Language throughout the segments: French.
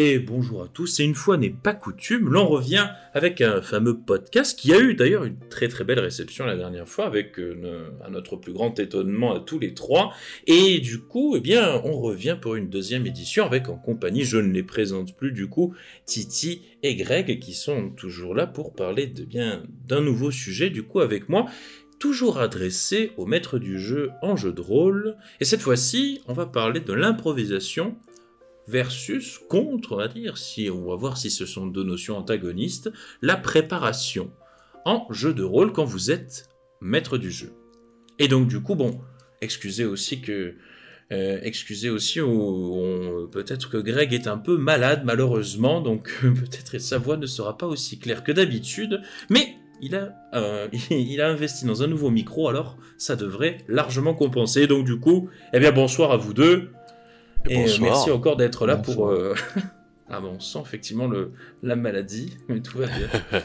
Et bonjour à tous, et une fois n'est pas coutume, l'on revient avec un fameux podcast qui a eu d'ailleurs une très très belle réception la dernière fois, avec euh, à notre plus grand étonnement à tous les trois, et du coup, eh bien, on revient pour une deuxième édition avec en compagnie, je ne les présente plus du coup, Titi et Greg qui sont toujours là pour parler de bien d'un nouveau sujet du coup avec moi, toujours adressé au maître du jeu en jeu de rôle, et cette fois-ci, on va parler de l'improvisation versus contre, on va dire, si on va voir si ce sont deux notions antagonistes, la préparation en jeu de rôle quand vous êtes maître du jeu. Et donc du coup, bon, excusez aussi que euh, excusez aussi, peut-être que Greg est un peu malade malheureusement, donc peut-être sa voix ne sera pas aussi claire que d'habitude, mais il a, euh, il a investi dans un nouveau micro, alors ça devrait largement compenser. Donc du coup, eh bien bonsoir à vous deux. Et, euh, merci encore d'être là pour. Euh... ah bon, on sent effectivement le, la maladie, mais tout va bien.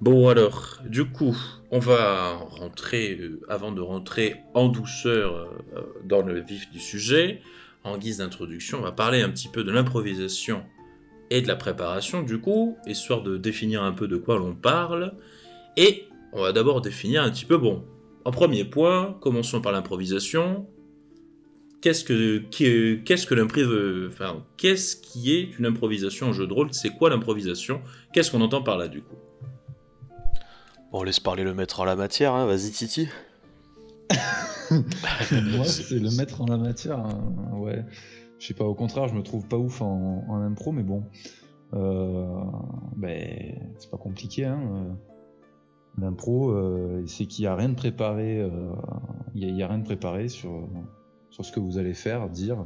bon alors, du coup, on va rentrer, euh, avant de rentrer en douceur euh, dans le vif du sujet, en guise d'introduction, on va parler un petit peu de l'improvisation et de la préparation, du coup, histoire de définir un peu de quoi l'on parle. Et on va d'abord définir un petit peu, bon, en premier point, commençons par l'improvisation qu'est-ce que qu'est-ce que enfin qu'est-ce qui est une improvisation en jeu de rôle? C'est quoi l'improvisation? Qu'est-ce qu'on entend par là du coup? On laisse parler le maître en la matière, hein. vas-y Titi. Moi, c'est le maître en la matière. Hein. Ouais, je sais pas. Au contraire, je me trouve pas ouf en, impro, mais bon, euh, ben, c'est pas compliqué. Hein. L'impro, euh, c'est qu'il y a rien de préparé. Euh, il y, a rien de préparé sur sur ce que vous allez faire, dire.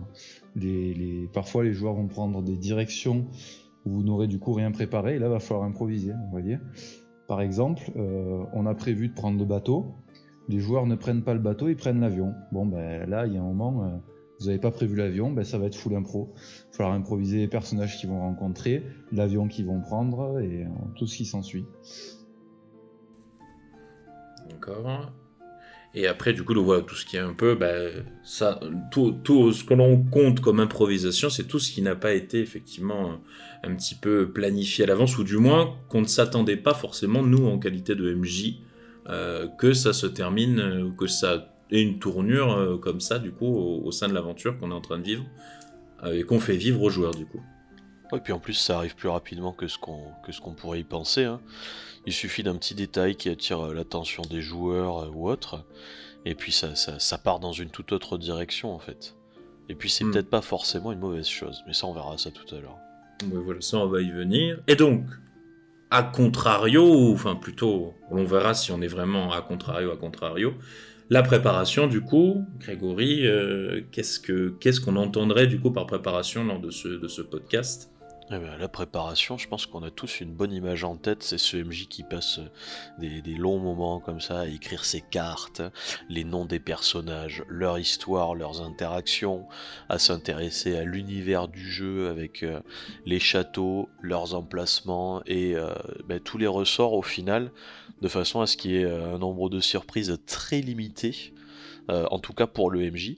Parfois, les joueurs vont prendre des directions où vous n'aurez du coup rien préparé, et là, il va falloir improviser, va dire. Par exemple, euh, on a prévu de prendre le bateau, les joueurs ne prennent pas le bateau, ils prennent l'avion. Bon, ben là, il y a un moment, euh, vous n'avez pas prévu l'avion, ben ça va être full impro. Il va falloir improviser les personnages qu'ils vont rencontrer, l'avion qu'ils vont prendre, et euh, tout ce qui s'ensuit. D'accord. Et après, du coup, tout ce qui est un peu, ben, ça, tout, ce que l'on compte comme improvisation, c'est tout ce qui n'a pas été effectivement un petit peu planifié à l'avance, ou du moins qu'on ne s'attendait pas forcément, nous, en qualité de MJ, euh, que ça se termine, euh, que ça ait une tournure euh, comme ça, du coup, au, sein de l'aventure qu'on est en train de vivre, et qu'on fait vivre aux joueurs, du coup. Et puis en plus, ça arrive plus rapidement que ce qu'on qu'on pourrait y penser. Hein. Il suffit d'un petit détail qui attire euh, l'attention des joueurs euh, ou autres, et puis ça, ça, part dans une toute autre direction en fait. Et puis c'est hmm. peut-être pas forcément une mauvaise chose, mais ça on verra ça tout à l'heure. voilà, ça on va y venir. Et donc, à contrario, enfin plutôt, on verra si on est vraiment à contrario, à contrario. La préparation, du coup, Grégory, euh, qu'est-ce qu'on entendrait du coup par préparation lors de ce, de ce podcast? Eh ben, la préparation, je pense qu'on a tous une bonne image en tête, c'est ce MJ qui passe euh, des, longs moments comme ça à écrire ses cartes, les noms des personnages, leur histoire, leurs interactions, à s'intéresser à l'univers du jeu avec euh, les châteaux, leurs emplacements et euh, ben, tous les ressorts au final, de façon à ce qu'il y ait un nombre de surprises très limité, en tout cas pour le MJ.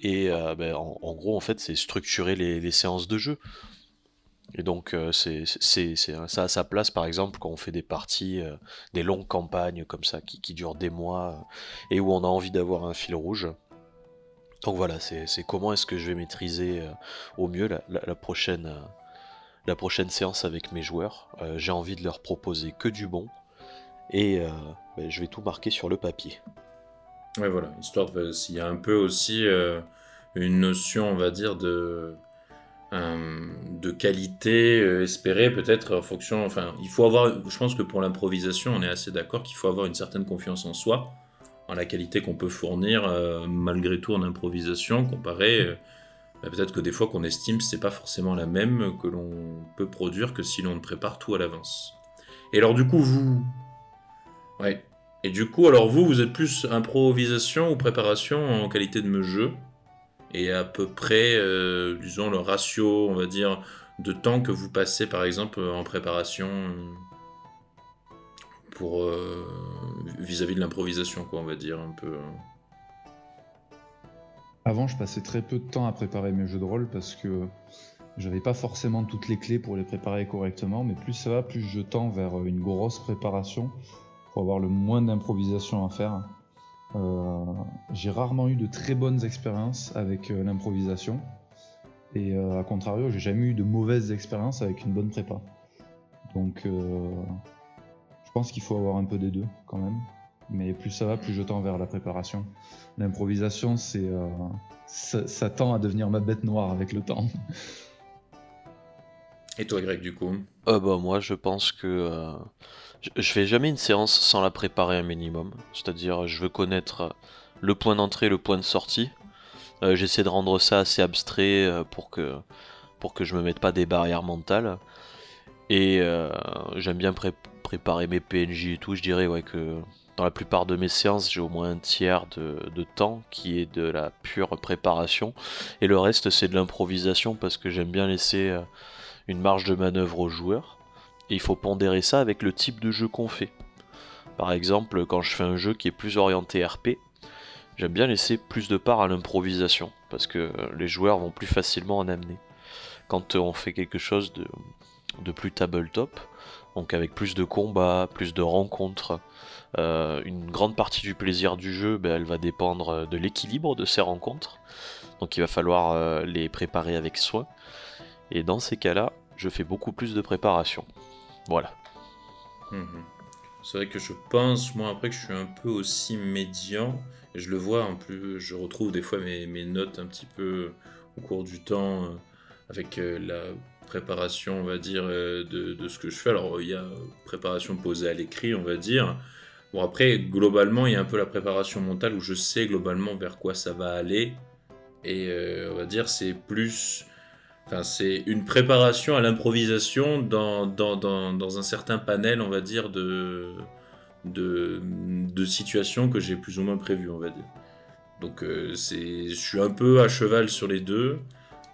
Et ben, en, gros, en fait, c'est structurer les séances de jeu. Et donc euh, c'est ça à sa place par exemple quand on fait des parties, euh, des longues campagnes comme ça qui, durent des mois euh, et où on a envie d'avoir un fil rouge. Donc voilà, c'est comment est-ce que je vais maîtriser au mieux la, prochaine, la prochaine séance avec mes joueurs. J'ai envie de leur proposer que du bon et ben, je vais tout marquer sur le papier. Ouais voilà, histoire s'il y a un peu aussi une notion on va dire de de qualité euh, espérée peut-être en fonction. Enfin, il faut avoir. Je pense que pour l'improvisation, on est assez d'accord qu'il faut avoir une certaine confiance en soi, en la qualité qu'on peut fournir euh, malgré tout en improvisation, comparé. Bah, peut-être que des fois qu'on estime c'est pas forcément la même que l'on peut produire que si l'on prépare tout à l'avance. Et alors du coup vous, ouais. Et du coup alors vous vous êtes plus improvisation ou préparation en qualité de jeu? Et à peu près, euh, disons, le ratio, on va dire, de temps que vous passez, par exemple, en préparation pour euh, vis-à-vis de l'improvisation, quoi, on va dire, un peu. Avant, je passais très peu de temps à préparer mes jeux de rôle parce que j'avais pas forcément toutes les clés pour les préparer correctement, mais plus ça va, plus je tends vers une grosse préparation pour avoir le moins d'improvisation à faire. Euh, j'ai rarement eu de très bonnes expériences avec euh, l'improvisation. Et euh, à contrario, j'ai jamais eu de mauvaises expériences avec une bonne prépa. Donc je pense qu'il faut avoir un peu des deux quand même. Mais plus ça va, plus je tends vers la préparation. L'improvisation, c'est ça, tend à devenir ma bête noire avec le temps. Et toi, Greg, du coup bah, Moi, je pense que je fais jamais une séance sans la préparer un minimum. C'est-à-dire, je veux connaître le point d'entrée, le point de sortie. Euh, j'essaie de rendre ça assez abstrait euh, pour que pour que je me mette pas des barrières mentales. Et euh, j'aime bien préparer mes PNJ et tout. Je dirais ouais que dans la plupart de mes séances, j'ai au moins un tiers de, temps qui est de la pure préparation. Et le reste, c'est de l'improvisation parce que j'aime bien laisser une marge de manœuvre aux joueurs. Et il faut pondérer ça avec le type de jeu qu'on fait. Par exemple, quand je fais un jeu qui est plus orienté RP, j'aime bien laisser plus de part à l'improvisation, parce que les joueurs vont plus facilement en amener. Quand on fait quelque chose de, plus tabletop, donc avec plus de combats, plus de rencontres, euh, une grande partie du plaisir du jeu, ben, elle va dépendre de l'équilibre de ces rencontres. Donc il va falloir euh, les préparer avec soin. Et dans ces cas-là, je fais beaucoup plus de préparation. Voilà. Mhm. C'est vrai que je pense, moi, après que je suis un peu aussi médian, et je le vois en plus, je retrouve des fois mes, notes un petit peu au cours du temps, euh, avec euh, la préparation, on va dire, euh, de, ce que je fais. Alors, il y a préparation posée à l'écrit, on va dire. Bon, après, globalement, il y a un peu la préparation mentale où je sais globalement vers quoi ça va aller. Et on va dire, c'est plus c'est une préparation à l'improvisation dans, un certain panel, on va dire, de, situations que j'ai plus ou moins prévues, on va dire. Donc euh, je suis un peu à cheval sur les deux.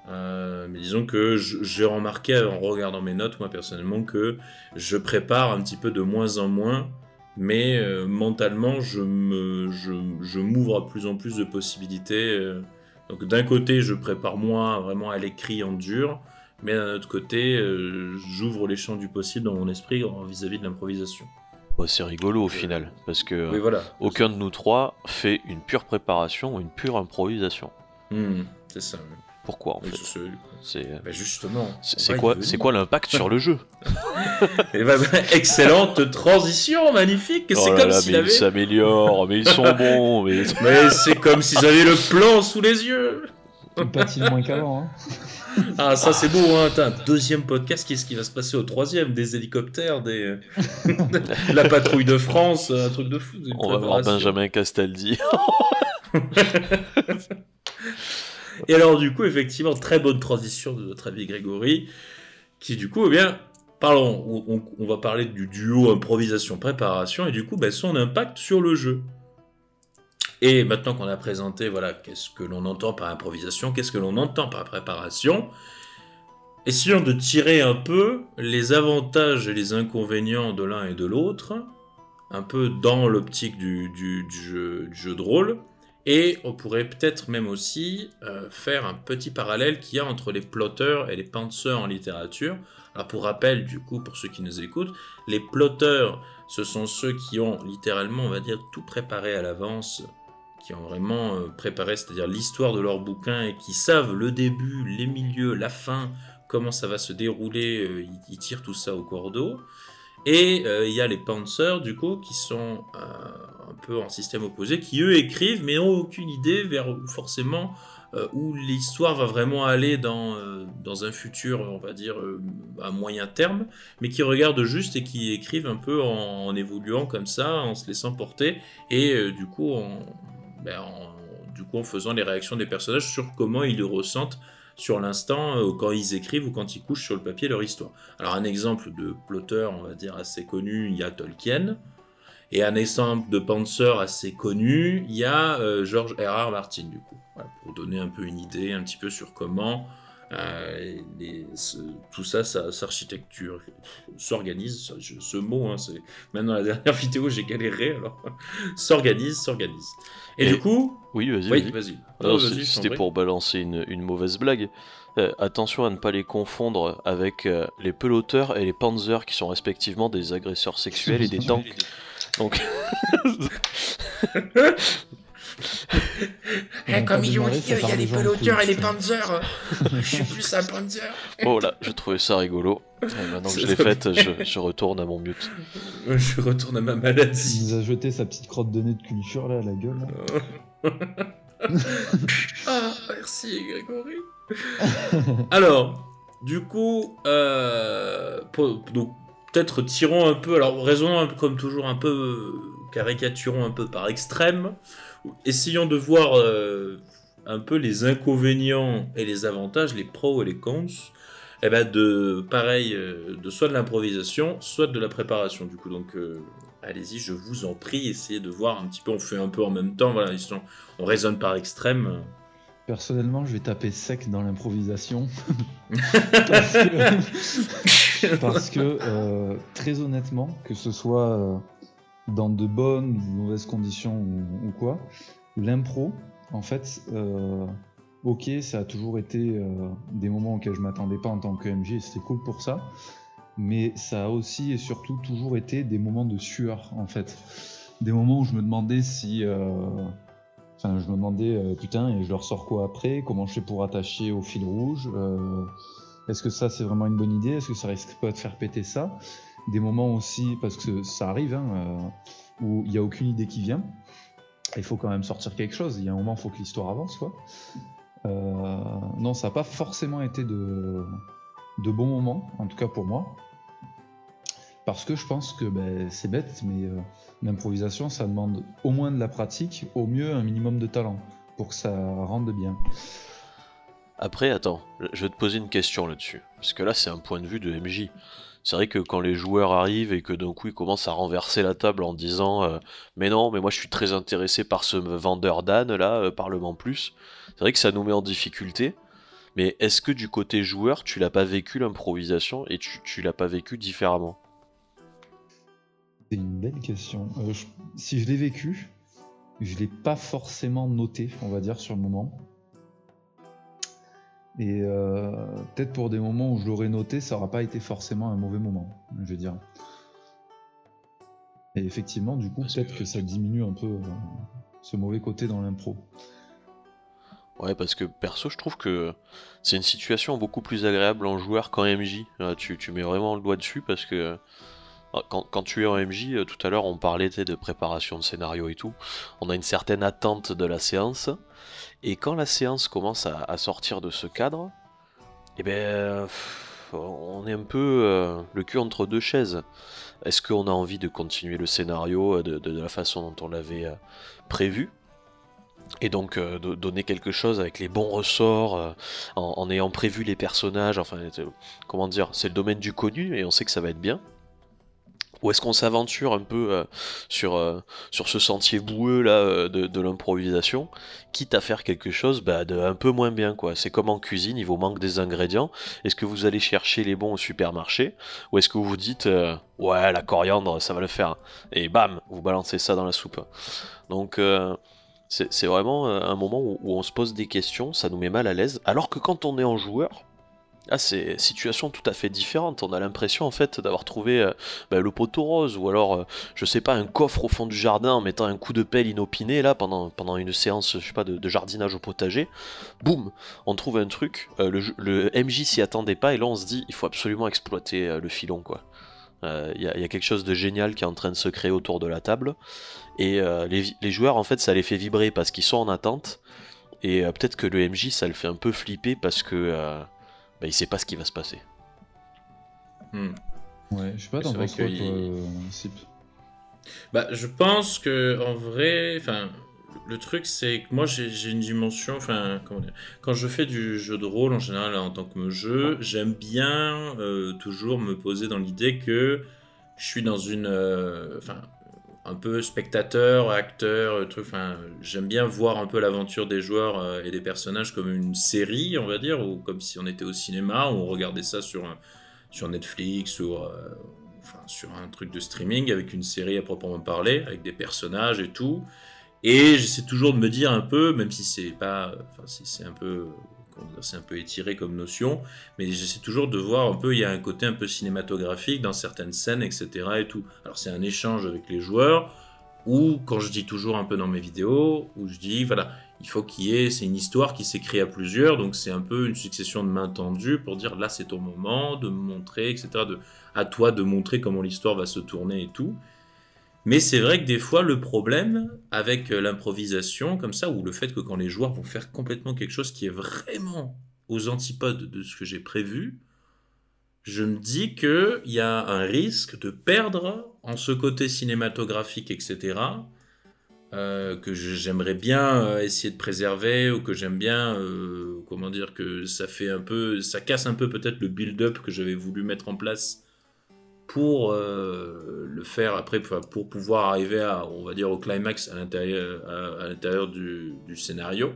Euh, mais disons que j'ai remarqué en regardant mes notes, moi personnellement, que je prépare un petit peu de moins en moins, mais euh, mentalement, je, me, je, je m'ouvre à plus en plus de possibilités donc d'un côté, je prépare moins vraiment à l'écrit en dur, mais d'un autre côté, euh, j'ouvre les champs du possible dans mon esprit vis-à-vis de l'improvisation. c'est rigolo au final, parce que voilà. aucun de nous trois fait une pure préparation ou une pure improvisation. Hmm, c'est ça pourquoi en fait C'est bah, justement. C'est quoi, c'est quoi l'impact sur le jeu? Et bah, bah, excellente transition, magnifique. Oh c'est comme. Ils s'améliorent, mais ils sont bons. Mais, c'est comme s'ils avaient le plan sous les yeux. Moins qu'avant. Hein. Ah, ça c'est beau, hein. un deuxième podcast, qu'est-ce qui va se passer au troisième? Des hélicoptères, des... la patrouille de France, un truc de fou. On va voir Benjamin Castaldi. Et alors, du coup, effectivement, très bonne transition de notre ami Grégory, qui, du coup, eh bien, parlons, on, va parler du duo improvisation-préparation, et du coup, ben, son impact sur le jeu. Et maintenant qu'on a présenté, voilà, qu'est-ce que l'on entend par improvisation, qu'est-ce que l'on entend par préparation, essayons de tirer un peu les avantages et les inconvénients de l'un et de l'autre, un peu dans l'optique du, jeu, du, jeu, de rôle, et on pourrait peut-être même aussi euh, faire un petit parallèle qu'il y a entre les plotteurs et les penseurs en littérature. Alors pour rappel, du coup, pour ceux qui nous écoutent, les plotteurs, ce sont ceux qui ont littéralement, on va dire, tout préparé à l'avance, qui ont vraiment euh, préparé, c'est-à-dire l'histoire de leur bouquin et qui savent le début, les milieux, la fin, comment ça va se dérouler, euh, ils, tirent tout ça au cordeau. Et il y a les penseurs, du coup, qui sont un peu en système opposé, qui eux écrivent mais n'ont aucune idée vers forcément euh, où l'histoire va vraiment aller dans, euh, dans un futur, on va dire, euh, à moyen terme, mais qui regardent juste et qui écrivent un peu en, évoluant comme ça, en se laissant porter, et du, coup, ben, en, du coup en faisant les réactions des personnages sur comment ils le ressentent sur l'instant quand ils écrivent ou quand ils couchent sur le papier leur histoire. Alors un exemple de plotteur, on va dire, assez connu, il y a Tolkien, et un exemple de penseur assez connu, il y a euh, George R.R. Martin, du coup, pour donner un peu une idée un petit peu sur comment euh, tout ça, sa, architecture s'organise. Ce, mot, hein, c'est maintenant la dernière vidéo, j'ai galéré, alors s'organise, s'organise. Et, du coup, oui, vas-y, vas-y. C'était pour balancer une, mauvaise blague. Euh, attention à ne pas les confondre avec euh, les peloteurs et les panzers qui sont respectivement des agresseurs sexuels et des tanks. Donc. Eh, comme ils ont dit, il y a les peloteurs et les panzers. je suis plus un panzer. Oh là, je trouvais ça rigolo. maintenant que je l'ai faite, je, je, retourne à mon mute. Je retourne à ma maladie. Il nous a jeté sa petite crotte de nez de culture là, à la gueule. ah, merci Grégory. alors, du coup, euh, donc peut-être tirons un peu, alors raisonnons comme toujours un peu, caricaturons un peu par extrême, essayons de voir euh, un peu les inconvénients et les avantages, les pros et les cons, eh ben de pareil, euh, de soit de l'improvisation, soit de la préparation. Du coup, donc allez-y, je vous en prie, essayez de voir un petit peu, on fait un peu en même temps, voilà, on raisonne par extrême. Personnellement, je vais taper sec dans l'improvisation. parce que, euh, très honnêtement, que ce soit euh, dans de bonnes ou mauvaises conditions ou, quoi, l'impro, en fait, euh, ok, ça a toujours été des moments auxquels je m'attendais pas en tant que MJ et c'était cool pour ça. Mais ça a aussi et surtout toujours été des moments de sueur, en fait. Des moments où je me demandais si Enfin, je me demandais, euh, putain, et je leur sors quoi après? Comment je fais pour attacher au fil rouge? Euh, Est-ce que ça, c'est vraiment une bonne idée? Est-ce que ça risque pas de faire péter ça? Des moments aussi, parce que ça arrive, hein, euh, où il n'y a aucune idée qui vient. Il faut quand même sortir quelque chose. Il y a un moment, il faut que l'histoire avance, quoi. non, ça n'a pas forcément été de, bons moments, en tout cas pour moi. Parce que je pense que ben, c'est bête, mais l'improvisation, ça demande au moins de la pratique, au mieux un minimum de talent, pour que ça rende bien. Après, attends, je vais te poser une question là-dessus. Parce que là, c'est un point de vue de MJ. C'est vrai que quand les joueurs arrivent et que d'un coup ils commencent à renverser la table en disant euh, Mais non, mais moi je suis très intéressé par ce vendeur d'âne là, euh, Parlement Plus, c'est vrai que ça nous met en difficulté. Mais est-ce que du côté joueur, tu l'as pas vécu l'improvisation et tu, tu l'as pas vécu différemment? C'est une belle question. Euh, si je l'ai vécu, je l'ai pas forcément noté, on va dire, sur le moment. Et euh, peut-être pour des moments où je l'aurais noté, ça n'aura pas été forcément un mauvais moment, je veux dire. Et effectivement, du coup, peut-être que ça diminue un peu euh, ce mauvais côté dans l'impro. Ouais, parce que perso, je trouve que c'est une situation beaucoup plus agréable en joueur qu'en MJ. tu, tu, mets vraiment le doigt dessus parce que ah, quand, tu es en MJ, euh, tout à l'heure on parlait de préparation de scénario et tout, on a une certaine attente de la séance, et quand la séance commence à, sortir de ce cadre, eh ben, on est un peu euh, le cul entre deux chaises. Est-ce qu'on a envie de continuer le scénario euh, de, la façon dont on l'avait prévu? Et donc de donner quelque chose avec les bons ressorts, en, en, ayant prévu les personnages, enfin comment dire, c'est le domaine du connu et on sait que ça va être bien. Ou est-ce qu'on s'aventure un peu euh, sur, euh, sur ce sentier boueux là euh, de, l'improvisation, quitte à faire quelque chose bah, de un peu moins bien quoi. C'est comme en cuisine, il vous manque des ingrédients. Est-ce que vous allez chercher les bons au supermarché? Ou est-ce que vous vous dites ouais la coriandre ça va le faire et bam vous balancez ça dans la soupe. Donc c'est vraiment un moment où, on se pose des questions, ça nous met mal à l'aise. Alors que quand on est en joueur, ah, c'est situation tout à fait différente. On a l'impression en fait d'avoir trouvé euh, bah, le poteau rose ou alors, euh, je sais pas, un coffre au fond du jardin en mettant un coup de pelle inopiné là pendant, une séance, de, jardinage au potager. Boum, on trouve un truc. Euh, le, MJ s'y attendait pas et là on se dit il faut absolument exploiter le filon quoi. Il y, a quelque chose de génial qui est en train de se créer autour de la table et les, les, joueurs en fait ça les fait vibrer parce qu'ils sont en attente et peut-être que le MJ ça le fait un peu flipper parce que bah, il sait pas ce qui va se passer. Hmm. Ouais, je sais pas, dans quoi, toi, Bah, je pense que en vrai, enfin, le truc c'est que moi j'ai une dimension, enfin, comment dire, quand je fais du jeu de rôle en général en tant que jeu, j'aime bien euh, toujours me poser dans l'idée que je suis dans une, euh, enfin, un peu spectateur, acteur, euh, truc. Enfin, j'aime bien voir un peu l'aventure des joueurs euh, et des personnages comme une série, on va dire, ou comme si on était au cinéma, ou on regardait ça sur, sur Netflix ou euh, enfin, sur un truc de streaming avec une série à proprement parler, avec des personnages et tout. Et j'essaie toujours de me dire un peu, même si c'est pas, enfin, si c'est un peu c'est un peu étiré comme notion, mais j'essaie toujours de voir un peu, il y a un côté un peu cinématographique dans certaines scènes, etc. Et tout. Alors c'est un échange avec les joueurs, ou quand je dis toujours un peu dans mes vidéos, où je dis, voilà, il faut qu'il y ait, c'est une histoire qui s'écrit à plusieurs, donc c'est un peu une succession de mains tendues pour dire là c'est ton moment de montrer, etc. De, à toi de montrer comment l'histoire va se tourner et tout. Mais c'est vrai que des fois le problème avec euh, l'improvisation comme ça, ou le fait que quand les joueurs vont faire complètement quelque chose qui est vraiment aux antipodes de ce que j'ai prévu, je me dis qu'il y a un risque de perdre en ce côté cinématographique, etc. Euh, que j'aimerais bien euh, essayer de préserver ou que j'aime bien comment dire que ça fait un peu ça casse un peu peut-être le build-up que j'avais voulu mettre en place pour le faire après pour pouvoir arriver à on va dire au climax à l'intérieur à, l'intérieur du, scénario.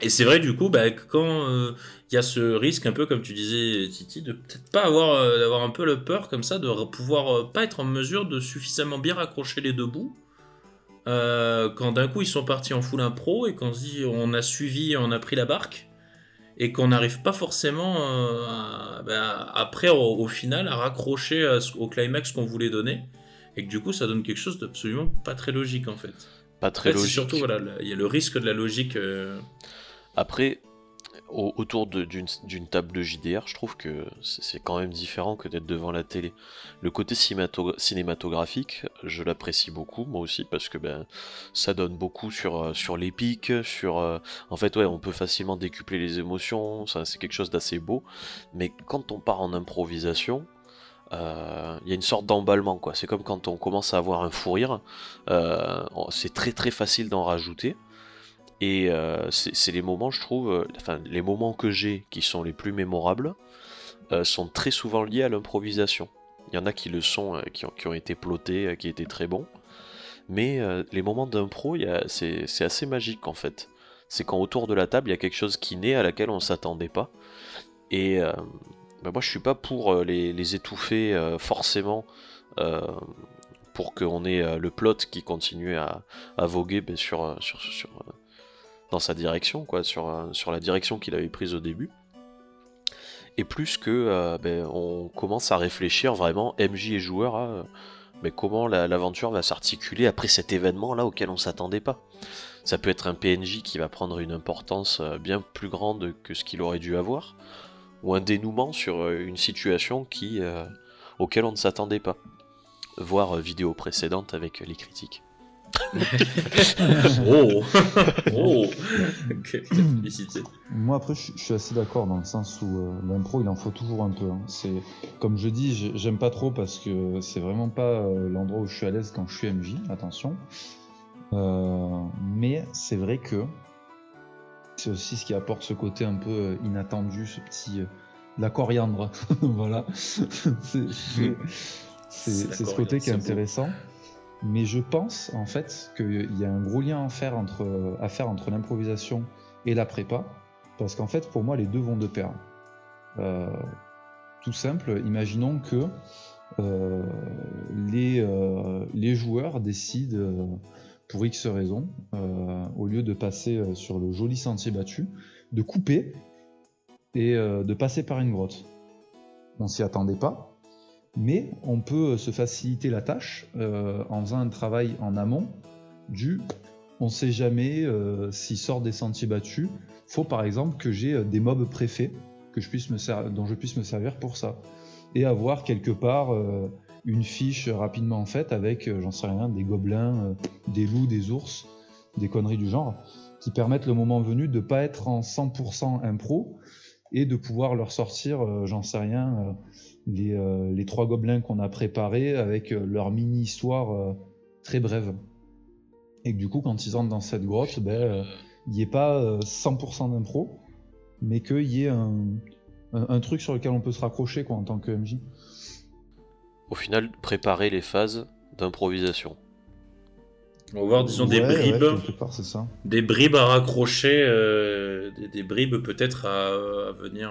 Et c'est vrai du coup bah, quand il y a ce risque un peu comme tu disais Titi de peut-être pas avoir d'avoir un peu le peur comme ça de pouvoir pas être en mesure de suffisamment bien raccrocher les deux bouts euh, quand d'un coup ils sont partis en full impro et qu'on se dit on a suivi, on a pris la barque et qu'on n'arrive pas forcément euh, ben, après au, final à raccrocher au climax qu'on voulait donner et que du coup ça donne quelque chose d'absolument pas très logique en fait. Pas très logique. Surtout voilà, il y a le risque de la logique. Euh. Après, autour d'une table de JDR, je trouve que c'est quand même différent que d'être devant la télé. Le côté cinématographique, je l'apprécie beaucoup, moi aussi, parce que ben, ça donne beaucoup sur, euh, sur l'épique, sur... Euh, en fait, ouais, on peut facilement décupler les émotions, c'est quelque chose d'assez beau, mais quand on part en improvisation, euh, il y a une sorte d'emballement, quoi. C'est comme quand on commence à avoir un fou rire, c'est très très facile d'en rajouter, et euh, c'est les moments, je trouve, euh, enfin, les moments que j'ai qui sont les plus mémorables euh, sont très souvent liés à l'improvisation. Il y en a qui le sont, qui ont, été plotés, qui étaient très bons. Mais les moments d'impro, c'est assez magique en fait. C'est quand autour de la table, il y a quelque chose qui naît à laquelle on ne s'attendait pas. Et bah, moi, je suis pas pour les, étouffer forcément pour qu'on ait le plot qui continue à, voguer ben, sur, sur, sur, dans sa direction, quoi, sur, euh, sur la direction qu'il avait prise au début. Et plus que euh, ben, on commence à réfléchir vraiment, MJ et joueur, à mais comment l'aventure va s'articuler après cet événement là auquel on s'attendait pas? Ça peut être un PNJ qui va prendre une importance euh, bien plus grande que ce qu'il aurait dû avoir, ou un dénouement sur une situation qui, auquel on ne s'attendait pas. Voir vidéo précédente avec les critiques. oh Oh Moi, après, je, suis assez d'accord dans le sens où euh, l'impro, il en faut toujours un peu. Hein. C'est Comme je dis, j'aime pas trop parce que c'est vraiment pas euh, l'endroit où je suis à l'aise quand je suis MJ, attention. Euh, mais c'est vrai que c'est aussi ce qui apporte ce côté un peu inattendu, ce petit. la coriandre. voilà. c'est ce côté qui est intéressant. Mais je pense en fait qu'il y a un gros lien à faire entre, l'improvisation et la prépa, parce qu'en fait pour moi les deux vont de pair. Euh, tout simple, imaginons que euh, les, euh, les, joueurs décident, pour X raisons, au lieu de passer sur le joli sentier battu, de couper et de passer par une grotte. On s'y attendait pas, mais on peut se faciliter la tâche euh, en faisant un travail en amont du on ne sait jamais euh, s'il sort des sentiers battus. Faut par exemple que j'ai euh, des mobs préfets que je puisse me dont je puisse me servir pour ça. Et avoir quelque part une fiche rapidement faite avec, j'en sais rien, des gobelins, des loups, des ours, des conneries du genre, qui permettent le moment venu de ne pas être en 100% impro et de pouvoir leur sortir, j'en sais rien, euh, les, trois gobelins qu'on a préparés avec euh, leur mini-histoire euh, très brève. Et que du coup, quand ils entrent dans cette grotte, ben, il n'y ait pas 100% d'impro, mais qu'il y ait un, truc sur lequel on peut se raccrocher quoi, en tant que MJ. Au final, préparer les phases d'improvisation. On va voir, disons, des bribes. Des bribes à raccrocher, des, bribes peut-être à, venir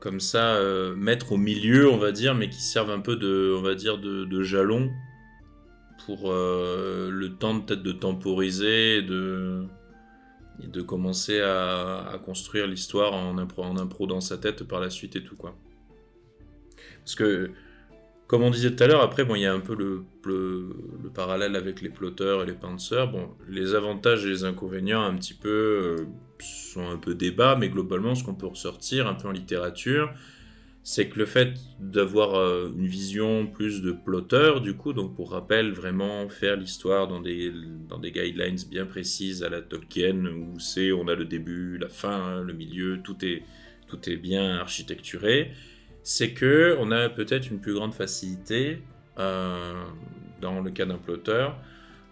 comme ça euh, mettre au milieu, on va dire, mais qui servent un peu de, on va dire, de, jalon pour euh, le temps peut-être de temporiser, de et de commencer à, construire l'histoire en impro, en impro dans sa tête par la suite et tout quoi. Parce que comme on disait tout à l'heure, après, bon, il y a un peu le, le, parallèle avec les plotteurs et les penseurs. Bon, les avantages et les inconvénients, un petit peu, euh, sont un peu débat, mais globalement, ce qu'on peut ressortir un peu en littérature, c'est que le fait d'avoir euh, une vision plus de plotteur, du coup, donc pour rappel, vraiment faire l'histoire dans des, guidelines bien précises à la Tolkien, où c'est, on a le début, la fin, le milieu, tout est bien architecturé c'est que on a peut-être une plus grande facilité euh, dans le cas d'un plotter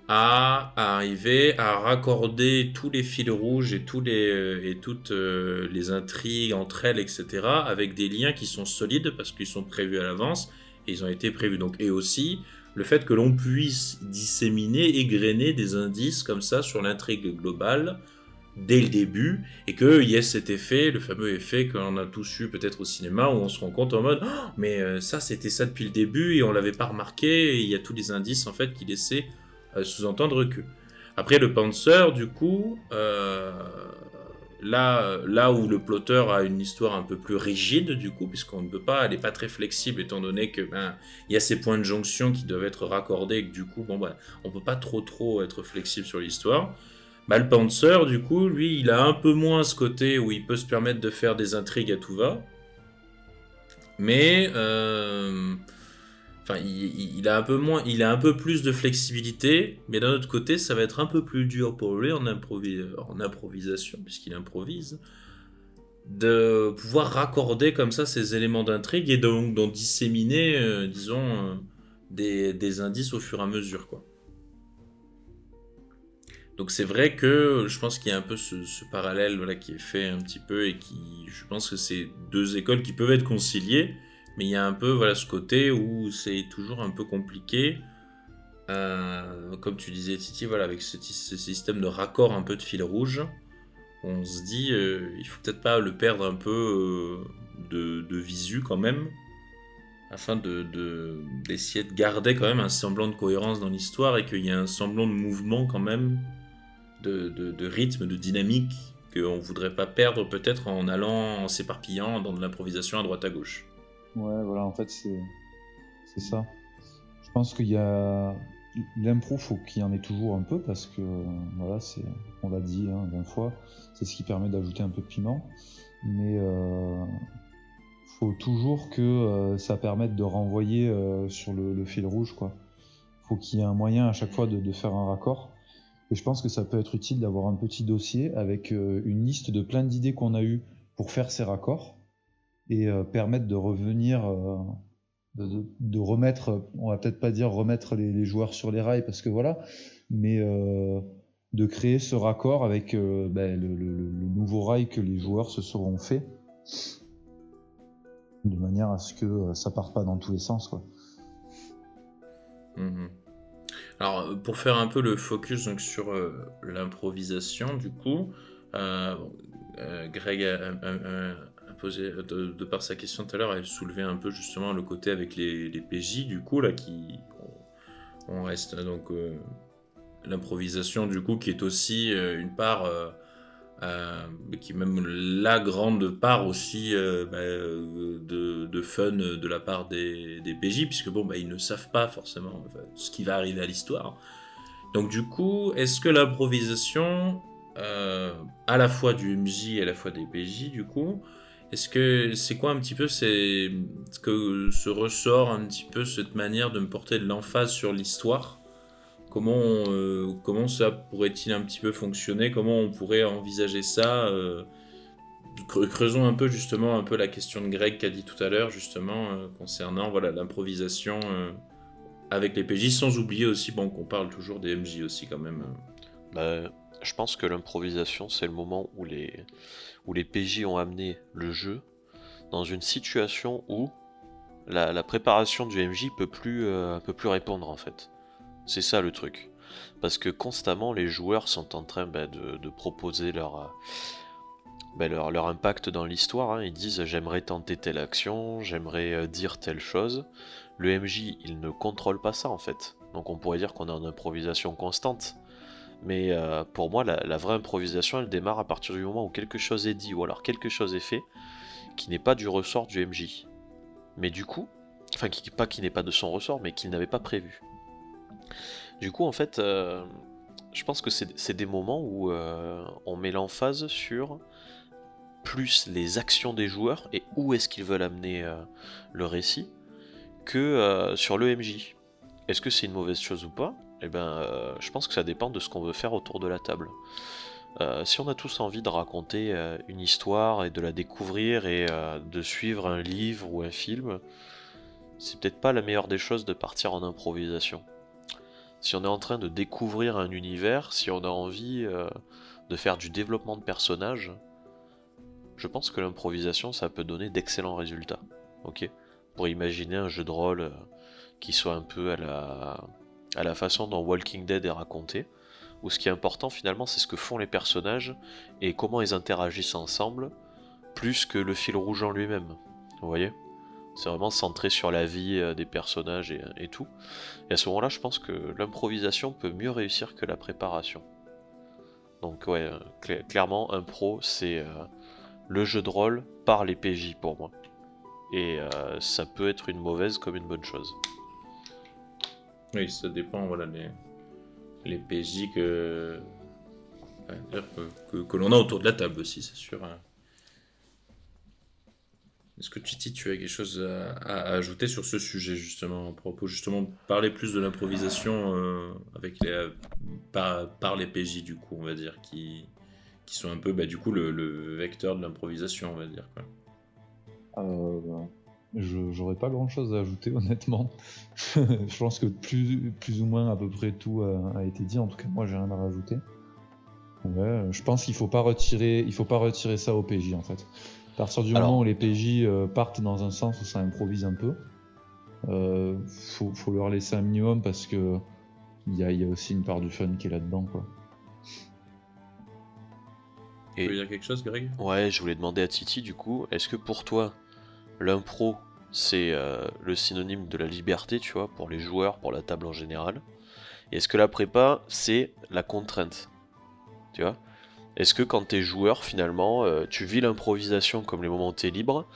à, arriver à raccorder tous les fils rouges et, euh, toutes euh, les intrigues entre elles, etc., avec des liens qui sont solides parce qu'ils sont prévus à l'avance et ils ont été prévus. Donc, et aussi le fait que l'on puisse disséminer, égrener des indices comme ça sur l'intrigue globale dès le début et qu'il y ait cet effet, le fameux effet qu'on a tous eu peut-être au cinéma où on se rend compte en mode oh, mais euh, ça c'était ça depuis le début et on l'avait pas remarqué et il y a tous les indices en fait qui laissaient euh, sous-entendre que. Après le Panzer du coup euh, là là où le plotter a une histoire un peu plus rigide du coup puisqu'on ne peut pas elle est pas très flexible étant donné que ben il y a ces points de jonction qui doivent être raccordés et que du coup bon ben on peut pas trop trop être flexible sur l'histoire. Malpanzer, du coup, lui, il a un peu moins ce côté où il peut se permettre de faire des intrigues à tout va. Mais, euh, enfin, il, a un peu plus de flexibilité. Mais d'un autre côté, ça va être un peu plus dur pour lui en, improvisation, puisqu'il improvise, de pouvoir raccorder comme ça ces éléments d'intrigue et donc d'en disséminer, euh, disons, euh, des indices au fur et à mesure, quoi. Donc c'est vrai que je pense qu'il y a un peu ce, parallèle qui est fait un petit peu et qui, je pense que c'est deux écoles qui peuvent être conciliées, mais il y a un peu voilà, ce côté où c'est toujours un peu compliqué. Euh, comme tu disais Titi, voilà, avec ce, système de raccord un peu de fil rouge, on se dit euh, il faut peut-être pas le perdre un peu euh, de, visu quand même, afin d'essayer de, de garder quand même un semblant de cohérence dans l'histoire et qu'il y ait un semblant de mouvement quand même de, rythme, de dynamique qu'on ne voudrait pas perdre peut-être en allant, en s'éparpillant dans de l'improvisation à droite à gauche. Ouais, voilà, en fait, c'est, ça. Je pense qu'il y a. L'impro, faut qu'il y en ait toujours un peu parce que, voilà, c'est, on l'a dit hein, 20 fois, c'est ce qui permet d'ajouter un peu de piment. Mais euh, faut toujours que euh, ça permette de renvoyer euh, sur le, fil rouge, quoi. Faut qu'il y ait un moyen à chaque fois de faire un raccord. Et je pense que ça peut être utile d'avoir un petit dossier avec euh, une liste de plein d'idées qu'on a eues pour faire ces raccords et euh, permettre de revenir, euh, de, remettre, on va peut-être pas dire remettre les, joueurs sur les rails parce que voilà, mais de créer ce raccord avec ben, le, nouveau rail que les joueurs se seront fait de manière à ce que ça parte pas dans tous les sens. Quoi. Mmh alors, pour faire un peu le focus donc, sur euh, l'improvisation, du coup, euh, euh, Greg a, posé, de, par sa question tout à l'heure, a soulevé un peu justement le côté avec les, PJ, du coup, là, qui. On, reste donc. l'improvisation, du coup, qui est aussi une part euh, qui est même la grande part aussi euh, bah, de, fun de la part des, des PJ, puisque bon, bah, ils ne savent pas forcément ce qui va arriver à l'histoire. Donc du coup, est-ce que l'improvisation, euh, à la fois du MJ et à la fois des PJ, du coup, est-ce que c'est quoi un petit peu c'est ce que se ressort un petit peu cette manière de me porter de l'emphase sur l'histoire? Comment, euh, comment ça pourrait-il un petit peu fonctionner? Comment on pourrait envisager ça euh, Creusons un peu justement un peu la question de Greg qu'a dit tout à l'heure justement euh, concernant voilà l'improvisation avec les PJ, sans oublier aussi bon qu'on parle toujours des MJ aussi quand même. Bah, je pense que l'improvisation c'est le moment où les où les PJ ont amené le jeu dans une situation où la, préparation du MJ peut plus peut plus répondre en fait. C'est ça le truc. Parce que constamment, les joueurs sont en train bah, de, proposer leur, bah, leur, impact dans l'histoire. Hein. Ils disent j'aimerais tenter telle action, j'aimerais euh, dire telle chose. Le MJ, il ne contrôle pas ça en fait. Donc on pourrait dire qu'on est en improvisation constante. Mais euh, pour moi, la, vraie improvisation, elle démarre à partir du moment où quelque chose est dit ou alors quelque chose est fait qui n'est pas du ressort du MJ. Mais du coup, enfin, qui, pas qui n'est pas de son ressort, mais qu'il n'avait pas prévu. Du coup, en fait, euh, je pense que c'est des moments où euh, on met l'emphase sur plus les actions des joueurs et où est-ce qu'ils veulent amener le récit que sur le MJ. Est-ce que c'est une mauvaise chose ou pas? Eh ben, euh, je pense que ça dépend de ce qu'on veut faire autour de la table. Euh, si on a tous envie de raconter euh, une histoire et de la découvrir et de suivre un livre ou un film, c'est peut-être pas la meilleure des choses de partir en improvisation. Si on est en train de découvrir un univers, si on a envie de faire du développement de personnages, je pense que l'improvisation ça peut donner d'excellents résultats. Ok? Pour imaginer un jeu de rôle qui soit un peu à la à la façon dont Walking Dead est raconté, où ce qui est important finalement c'est ce que font les personnages et comment ils interagissent ensemble, plus que le fil rouge en lui-même. Vous voyez? C'est vraiment centré sur la vie euh, des personnages et, tout. Et à ce moment-là, je pense que l'improvisation peut mieux réussir que la préparation. Donc ouais, euh, clairement, un pro, c'est euh, le jeu de rôle par les PJ pour moi. Et ça peut être une mauvaise comme une bonne chose. Oui, ça dépend, voilà, les, les PJ que, que, l'on a autour de la table aussi, c'est sûr. Hein. Est-ce que Titi, tu as quelque chose à, ajouter sur ce sujet, justement, à propos, justement, parler plus de l'improvisation euh, avec les, par, les PJ, du coup, on va dire, qui, qui sont un peu, bah, du coup, le, vecteur de l'improvisation, on va dire. Euh, je j'aurais pas grand chose à ajouter honnêtement. je pense que plus, plus ou moins à peu près tout a, été dit. En tout cas, moi j'ai rien à rajouter. Ouais, je pense qu'il faut faut pas retirer ça au PJ en fait. À partir du moment où les PJ euh, partent dans un sens où ça improvise un peu, euh, faut, faut, leur laisser un minimum parce que il y a, y a, aussi une part du fun qui est là-dedans quoi. Et... Tu veux dire quelque chose, Greg? Ouais, je voulais demander à Titi du coup, est-ce que pour toi, L'impro, c'est euh, le synonyme de la liberté, tu vois, pour les joueurs, pour la table en général? Et est-ce que la prépa, c'est la contrainte? Tu vois? Est-ce que quand t'es joueur, finalement, euh, tu vis l'improvisation comme les moments où t'es libre,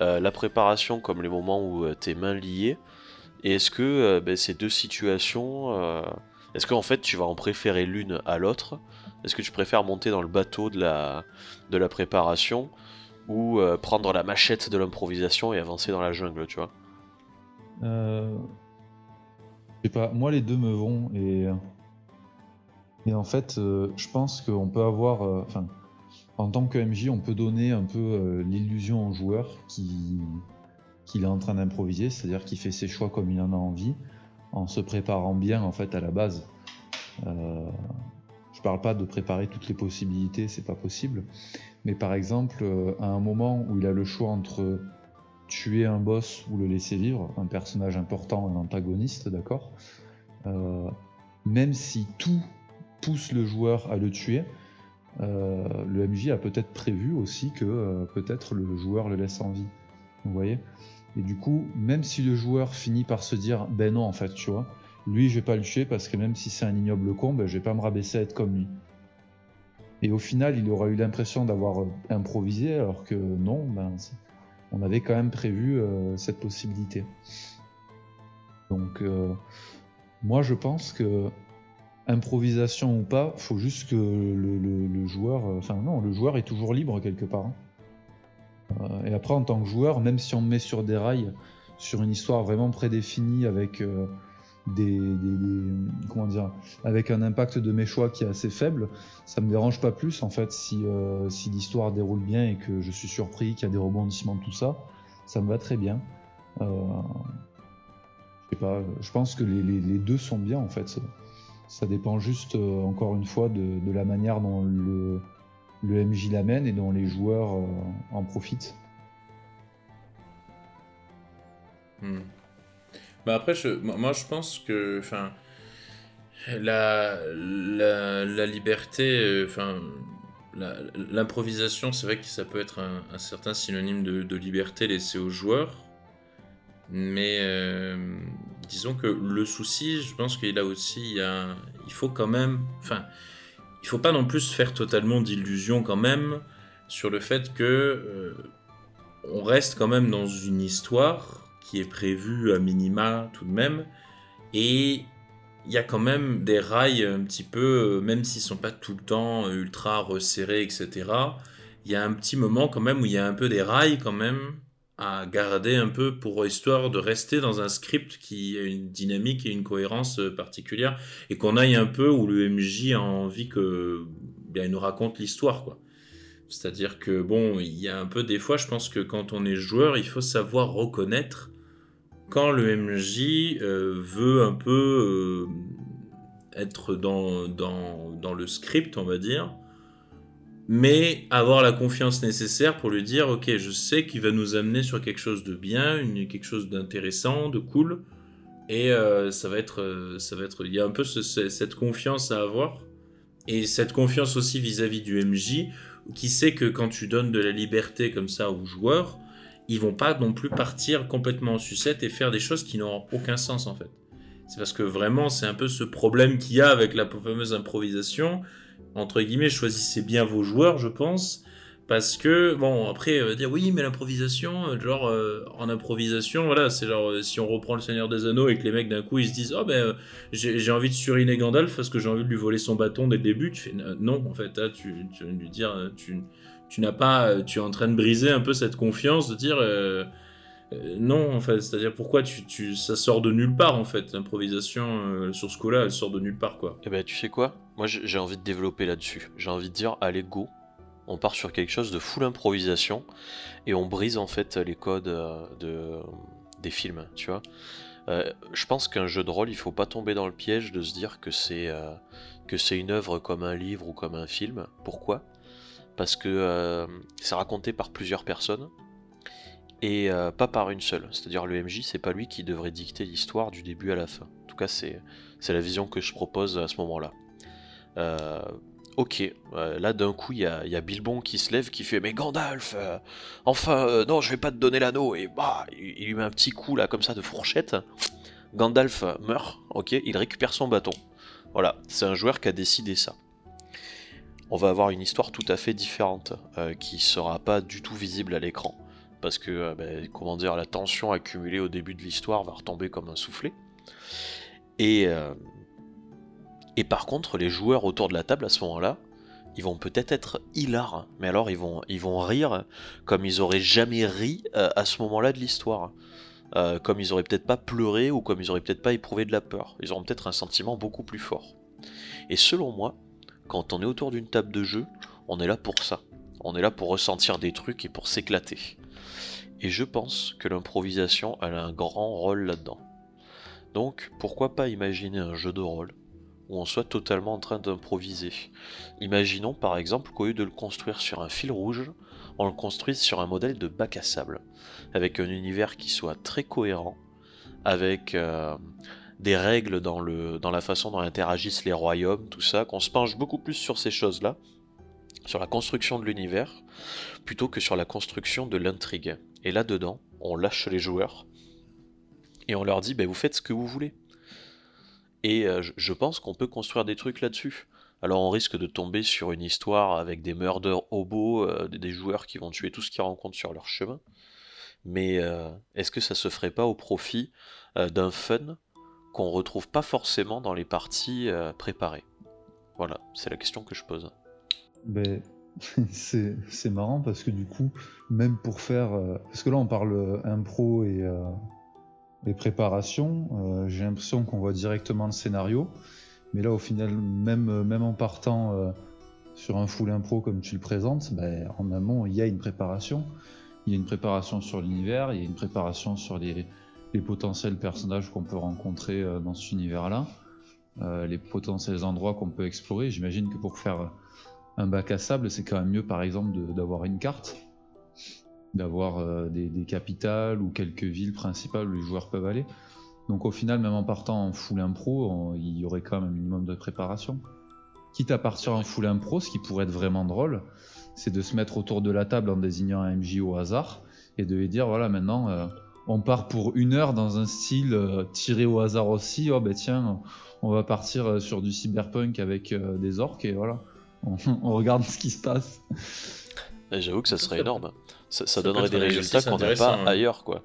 euh, la préparation comme les moments où t'es mains liées? Et est-ce que ben, ces deux situations, est-ce qu'en fait tu vas en préférer l'une à l'autre? Est-ce que tu préfères monter dans le bateau de la, de la préparation ou euh, prendre la machette de l'improvisation et avancer dans la jungle, tu vois? Euh... Je sais pas, moi les deux me vont et. Et en fait, euh, je pense qu'on peut avoir. Euh, enfin, en tant que MJ, on peut donner un peu l'illusion au joueur qu'il est en train d'improviser, c'est-à-dire qu'il fait ses choix comme il en a envie, en se préparant bien en fait à la base. je parle pas de préparer toutes les possibilités, c'est pas possible, mais par exemple, euh, à un moment où il a le choix entre tuer un boss ou le laisser vivre, un personnage important, un antagoniste, d'accord euh, Même si tout pousse le joueur à le tuer, euh, le MJ a peut-être prévu aussi que peut-être le joueur le laisse en vie. Vous voyez Et du coup, même si le joueur finit par se dire, ben non, en fait, tu vois, lui, je vais pas le tuer parce que même si c'est un ignoble con, ben, je vais pas me rabaisser à être comme lui. Et au final, il aura eu l'impression d'avoir euh, improvisé, alors que non, ben, on avait quand même prévu euh, cette possibilité. Donc, euh, moi, je pense que improvisation ou pas, faut juste que le, joueur, enfin non, le joueur est toujours libre quelque part. Hein. et après, en tant que joueur, même si on me met sur des rails, sur une histoire vraiment prédéfinie avec des, comment dire, avec un impact de mes choix qui est assez faible, ça me dérange pas plus en fait si, euh, si l'histoire déroule bien et que je suis surpris qu'il y a des rebondissements tout ça, ça me va très bien. Euh, je sais pas, je pense que les, les, deux sont bien en fait. Ça, dépend juste euh, encore une fois de, la manière dont le, MJ l'amène et dont les joueurs euh, en profitent. Hmm. Bah après, moi je pense que, la, liberté, euh, l'improvisation, c'est vrai que ça peut être un, certain synonyme de, liberté laissée aux joueurs, mais disons que le souci, je pense qu'il a aussi, il, faut quand même, enfin, il faut pas non plus faire totalement d'illusions quand même sur le fait que euh, on reste quand même dans une histoire qui est prévue à minima tout de même, et il y a quand même des rails un petit peu, euh, même s'ils sont pas tout le temps ultra resserrés, etc. Il y a un petit moment quand même où il y a un peu des rails quand même à garder un peu pour histoire de rester dans un script qui a une dynamique et une cohérence euh, particulière et qu'on aille un peu où le MJ a envie que bien il nous raconte l'histoire quoi. C'est-à-dire que bon, il y a un peu des fois, je pense que quand on est joueur, il faut savoir reconnaître quand le MJ euh, veut un peu euh, être dans, dans, dans le script, on va dire, mais avoir la confiance nécessaire pour lui dire ok je sais qu'il va nous amener sur quelque chose de bien quelque chose d'intéressant de cool et euh, ça va être euh, ça va être il y a un peu ce- ce- cette confiance à avoir et cette confiance aussi vis-à-vis du MJ qui sait que quand tu donnes de la liberté comme ça aux joueurs ils vont pas non plus partir complètement en sucette et faire des choses qui n'auront aucun sens en fait. C'est parce que vraiment c'est un peu ce problème qu'il y a avec la fameuse improvisation entre guillemets, choisissez bien vos joueurs, je pense. Parce que, bon, après, va dire oui, mais l'improvisation, euh, genre, euh, en improvisation, voilà, c'est genre, euh, si on reprend le Seigneur des Anneaux et que les mecs d'un coup ils se disent, oh ben, euh, j'ai envie de suriner Gandalf parce que j'ai envie de lui voler son bâton dès le début, tu fais, euh, non, en fait, là, tu, tu de lui dire, euh, tu, tu n'as pas, euh, tu es en train de briser un peu cette confiance, de dire, euh, non, en fait, c'est-à-dire pourquoi tu, ça sort de nulle part, en fait, l'improvisation euh, sur ce coup-là, elle sort de nulle part, quoi. Eh ben, tu sais quoi? Moi, j'ai envie de développer là-dessus. J'ai envie de dire, allez, go. On part sur quelque chose de full improvisation et on brise en fait les codes euh, de, des films, tu vois? Je pense qu'un jeu de rôle, il faut pas tomber dans le piège de se dire que c'est une œuvre comme un livre ou comme un film. Pourquoi? Parce que c'est raconté par plusieurs personnes et euh, pas par une seule. C'est-à-dire le MJ, c'est pas lui qui devrait dicter l'histoire du début à la fin. En tout cas, c'est la vision que je propose à ce moment-là. Euh, ok, euh, là d'un coup il y a, Bilbon qui se lève, qui fait mais Gandalf, enfin non je vais pas te donner l'anneau et bah il, lui met un petit coup là comme ça de fourchette. Gandalf meurt, ok, il récupère son bâton. Voilà, c'est un joueur qui a décidé ça. On va avoir une histoire tout à fait différente, qui sera pas du tout visible à l'écran, parce que euh, ben, comment dire, la tension accumulée au début de l'histoire va retomber comme un soufflet. Et euh, et par contre, les joueurs autour de la table à ce moment-là, ils vont peut-être être hilars, mais alors ils vont, ils vont rire comme ils auraient jamais ri euh, à ce moment-là de l'histoire. Euh, comme ils auraient peut-être pas pleuré ou comme ils auraient peut-être pas éprouvé de la peur. Ils auront peut-être un sentiment beaucoup plus fort. Et selon moi, quand on est autour d'une table de jeu, on est là pour ça. On est là pour ressentir des trucs et pour s'éclater. Et je pense que l'improvisation, a un grand rôle là-dedans. Donc, pourquoi pas imaginer un jeu de rôle où on soit totalement en train d'improviser? Imaginons par exemple qu'au lieu de le construire sur un fil rouge, on le construise sur un modèle de bac à sable, avec un univers qui soit très cohérent, avec euh, des règles dans, le, dans la façon dont interagissent les royaumes, tout ça, qu'on se penche beaucoup plus sur ces choses-là, sur la construction de l'univers, plutôt que sur la construction de l'intrigue. Et là-dedans, on lâche les joueurs, et on leur dit, ben, vous faites ce que vous voulez. Et euh, je- pense qu'on peut construire des trucs là-dessus. Alors on risque de tomber sur une histoire avec des murders hobos, euh, des joueurs qui vont tuer tout ce qu'ils rencontrent sur leur chemin. Mais euh, est-ce que ça se ferait pas au profit d'un fun qu'on retrouve pas forcément dans les parties préparées? Voilà, c'est la question que je pose. Ben, c'est marrant parce que du coup, même pour faire. euh, parce que là, on parle euh, impro et, euh, et préparation. euh, J'ai l'impression qu'on voit directement le scénario. Mais là, au final, même, même en partant sur un full impro comme tu le présentes, ben, en amont, il y a une préparation. Il y a une préparation sur l'univers, il y a une préparation sur les, potentiels personnages qu'on peut rencontrer dans cet univers-là, les potentiels endroits qu'on peut explorer. J'imagine que pour faire un bac à sable, c'est quand même mieux, par exemple, d'avoir une carte, d'avoir euh, des, capitales ou quelques villes principales où les joueurs peuvent aller. Donc au final, même en partant en full impro, il y aurait quand même un minimum de préparation. Quitte à partir en full impro, ce qui pourrait être vraiment drôle, c'est de se mettre autour de la table en désignant un MJ au hasard et de lui dire voilà maintenant, euh, on part pour une heure dans un style euh, tiré au hasard aussi. Oh ben tiens, on va partir sur du cyberpunk avec des orques et voilà. On, on regarde ce qui se passe. Et J'avoue que ça serait énorme. Ça, ça ça peut donnerait des résultats qu'on n'a pas hein. ailleurs, quoi.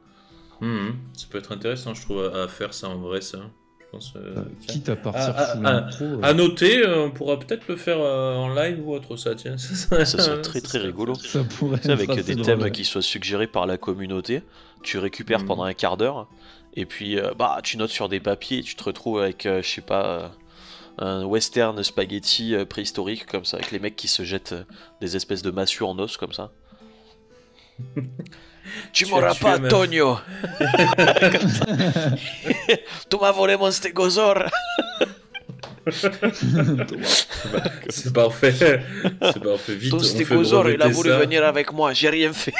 Mhm. Ça peut être intéressant, je trouve, à, à faire ça en vrai, ça. Je pense. euh, Euh, quitte à partir Ah, full ah, intro, euh, À noter, euh, on pourra peut-être le faire euh, en live ou autre, ça, tiens. Ça serait très très rigolo. ça pourrait Tu sais, avec des drôle, thèmes ouais. qui soient suggérés par la communauté, tu récupères Mhm. pendant un quart d'heure, et puis bah tu notes sur des papiers, et tu te retrouves avec, euh, je sais pas, euh, un western spaghetti euh, préhistorique comme ça, avec les mecs qui se jettent euh, des espèces de massues en os comme ça. tu Tu m'auras pas, Tonio. Tu m'as volé mon stégosaure C'est parfait. C'est parfait. Vite, Ton stégosaure, il a voulu ça. venir avec moi, j'ai rien fait.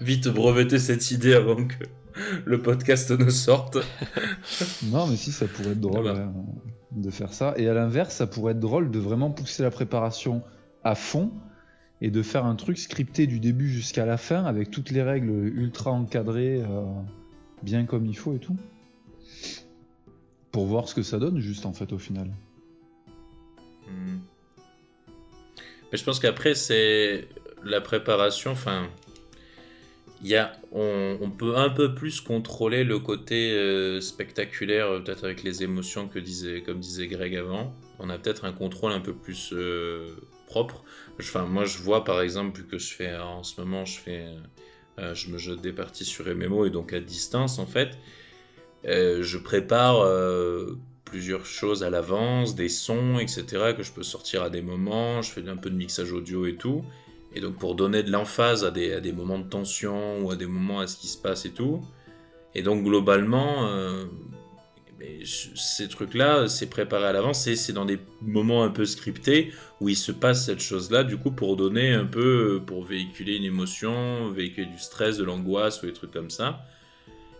Vite breveter cette idée avant que le podcast ne sorte. Non, mais si, ça pourrait être drôle Voilà. ouais, de faire ça. Et à l'inverse, ça pourrait être drôle de vraiment pousser la préparation à fond et de faire un truc scripté du début jusqu'à la fin avec toutes les règles ultra encadrées, euh, bien comme il faut et tout. Pour voir ce que ça donne, juste en fait, au final. Hmm. Mais je pense qu'après, c'est la préparation. Enfin, y a, on, peut un peu plus contrôler le côté euh, spectaculaire, euh, peut-être avec les émotions que disait, comme disait Greg avant. On a peut-être un contrôle un peu plus euh, propre. Enfin, moi, je vois par exemple, vu que je fais en ce moment, je fais, je me jette des parties sur MMO et donc à distance en fait. Je prépare plusieurs choses à l'avance, des sons, etc. que je peux sortir à des moments. Je fais un peu de mixage audio et tout. Et donc pour donner de l'emphase à des, à des moments de tension ou à des moments à ce qui se passe et tout. Et donc globalement, euh, ces trucs-là, c'est préparé à l'avance. et C'est dans des moments un peu scriptés où il se passe cette chose-là, du coup pour donner un peu, pour véhiculer une émotion, véhiculer du stress, de l'angoisse ou des trucs comme ça.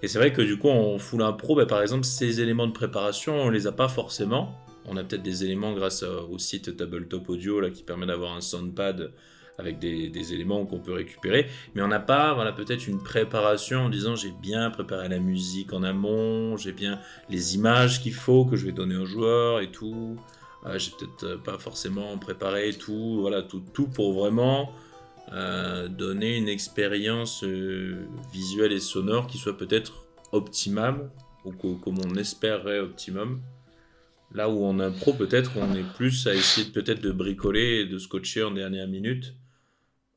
Et c'est vrai que du coup, en full impro, bah, par exemple, ces éléments de préparation, on les a pas forcément. On a peut-être des éléments grâce au site Tabletop Audio là, qui permet d'avoir un soundpad avec des, éléments qu'on peut récupérer. Mais on n'a pas voilà, peut-être une préparation en disant j'ai bien préparé la musique en amont, j'ai bien les images qu'il faut que je vais donner aux joueurs et tout. Euh, j'ai peut-être euh, pas forcément préparé tout, voilà, tout, tout pour vraiment euh, donner une expérience visuelle et sonore qui soit peut-être optimale, ou co- comme on espérerait optimum. Là où en impro, peut-être, on est plus à essayer peut-être de bricoler et de scotcher en dernière minute,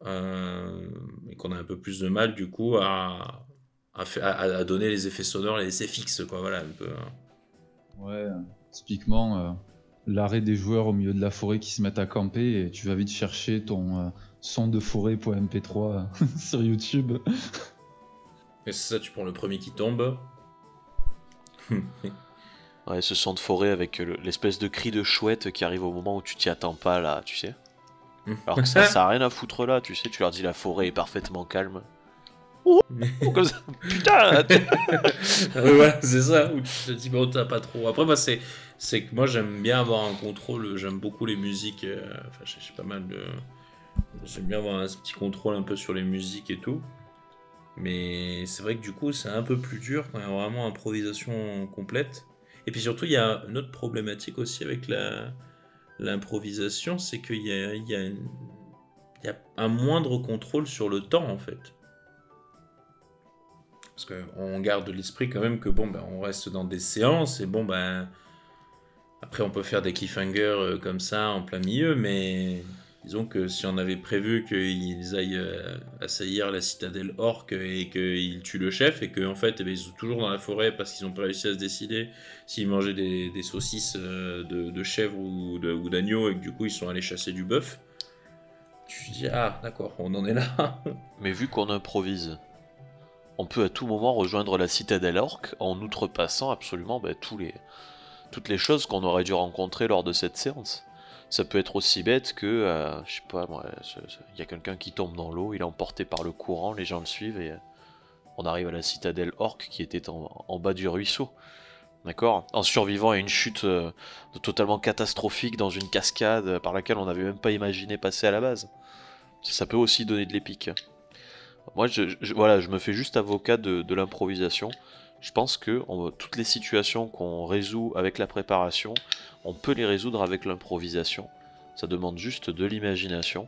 et qu'on a un peu plus de mal, du coup, à, à, fa- à- à donner les effets sonores, les effets fixes, quoi, voilà, un peu. hein. Ouais, typiquement, euh, l'arrêt des joueurs au milieu de la forêt qui se mettent à camper et tu vas vite chercher ton euh, son de forêt.mp3 sur YouTube. Et c'est ça, tu prends le premier qui tombe. Ouais, ce son de forêt avec le- l'espèce de cri de chouette qui arrive au moment où tu t'y attends pas, là, tu sais. Alors que ça, ça a rien à foutre là, tu sais, tu leur dis la forêt est parfaitement calme. Comme ça, putain Ah ouais, voilà, c'est ça, où tu te dis, bon, t'as pas trop. Après, moi, c'est, c'est que moi, j'aime bien avoir un contrôle, j'aime beaucoup les musiques, euh, enfin, j'ai j'ai pas mal de. J'aime bien avoir un petit contrôle un peu sur les musiques et tout. Mais c'est vrai que du coup, c'est un peu plus dur quand il y a vraiment improvisation complète. Et puis surtout, il y a une autre problématique aussi avec la, l'improvisation, c'est qu'il y a, un moindre contrôle sur le temps, en fait. Parce qu'on garde l'esprit quand même que bon, ben, on reste dans des séances et bon, ben. Après, on peut faire des cliffhangers euh, comme ça en plein milieu, mais disons que si on avait prévu qu'ils aillent euh, assaillir la citadelle orque et qu'ils tuent le chef et qu'en fait, eh ben, ils sont toujours dans la forêt parce qu'ils n'ont pas réussi à se décider s'ils mangeaient des, saucisses euh, de, de chèvre ou d'agneau et que du coup, ils sont allés chasser du bœuf. Tu dis, ah, d'accord, on en est là. Mais vu qu'on improvise, on peut à tout moment rejoindre la citadelle orque en outrepassant absolument les, toutes les choses qu'on aurait dû rencontrer lors de cette séance. Ça peut être aussi bête que, euh, je sais pas il y a quelqu'un qui tombe dans l'eau, il est emporté par le courant, les gens le suivent et euh, on arrive à la citadelle orque qui était en, bas du ruisseau. D'accord? En survivant à une chute euh, totalement catastrophique dans une cascade par laquelle on n'avait même pas imaginé passer à la base. Ça peut aussi donner de l'épique. moi, je, voilà, je me fais juste avocat de, l'improvisation. Je pense que toutes les situations qu'on résout avec la préparation, on peut les résoudre avec l'improvisation. Ça demande juste de l'imagination.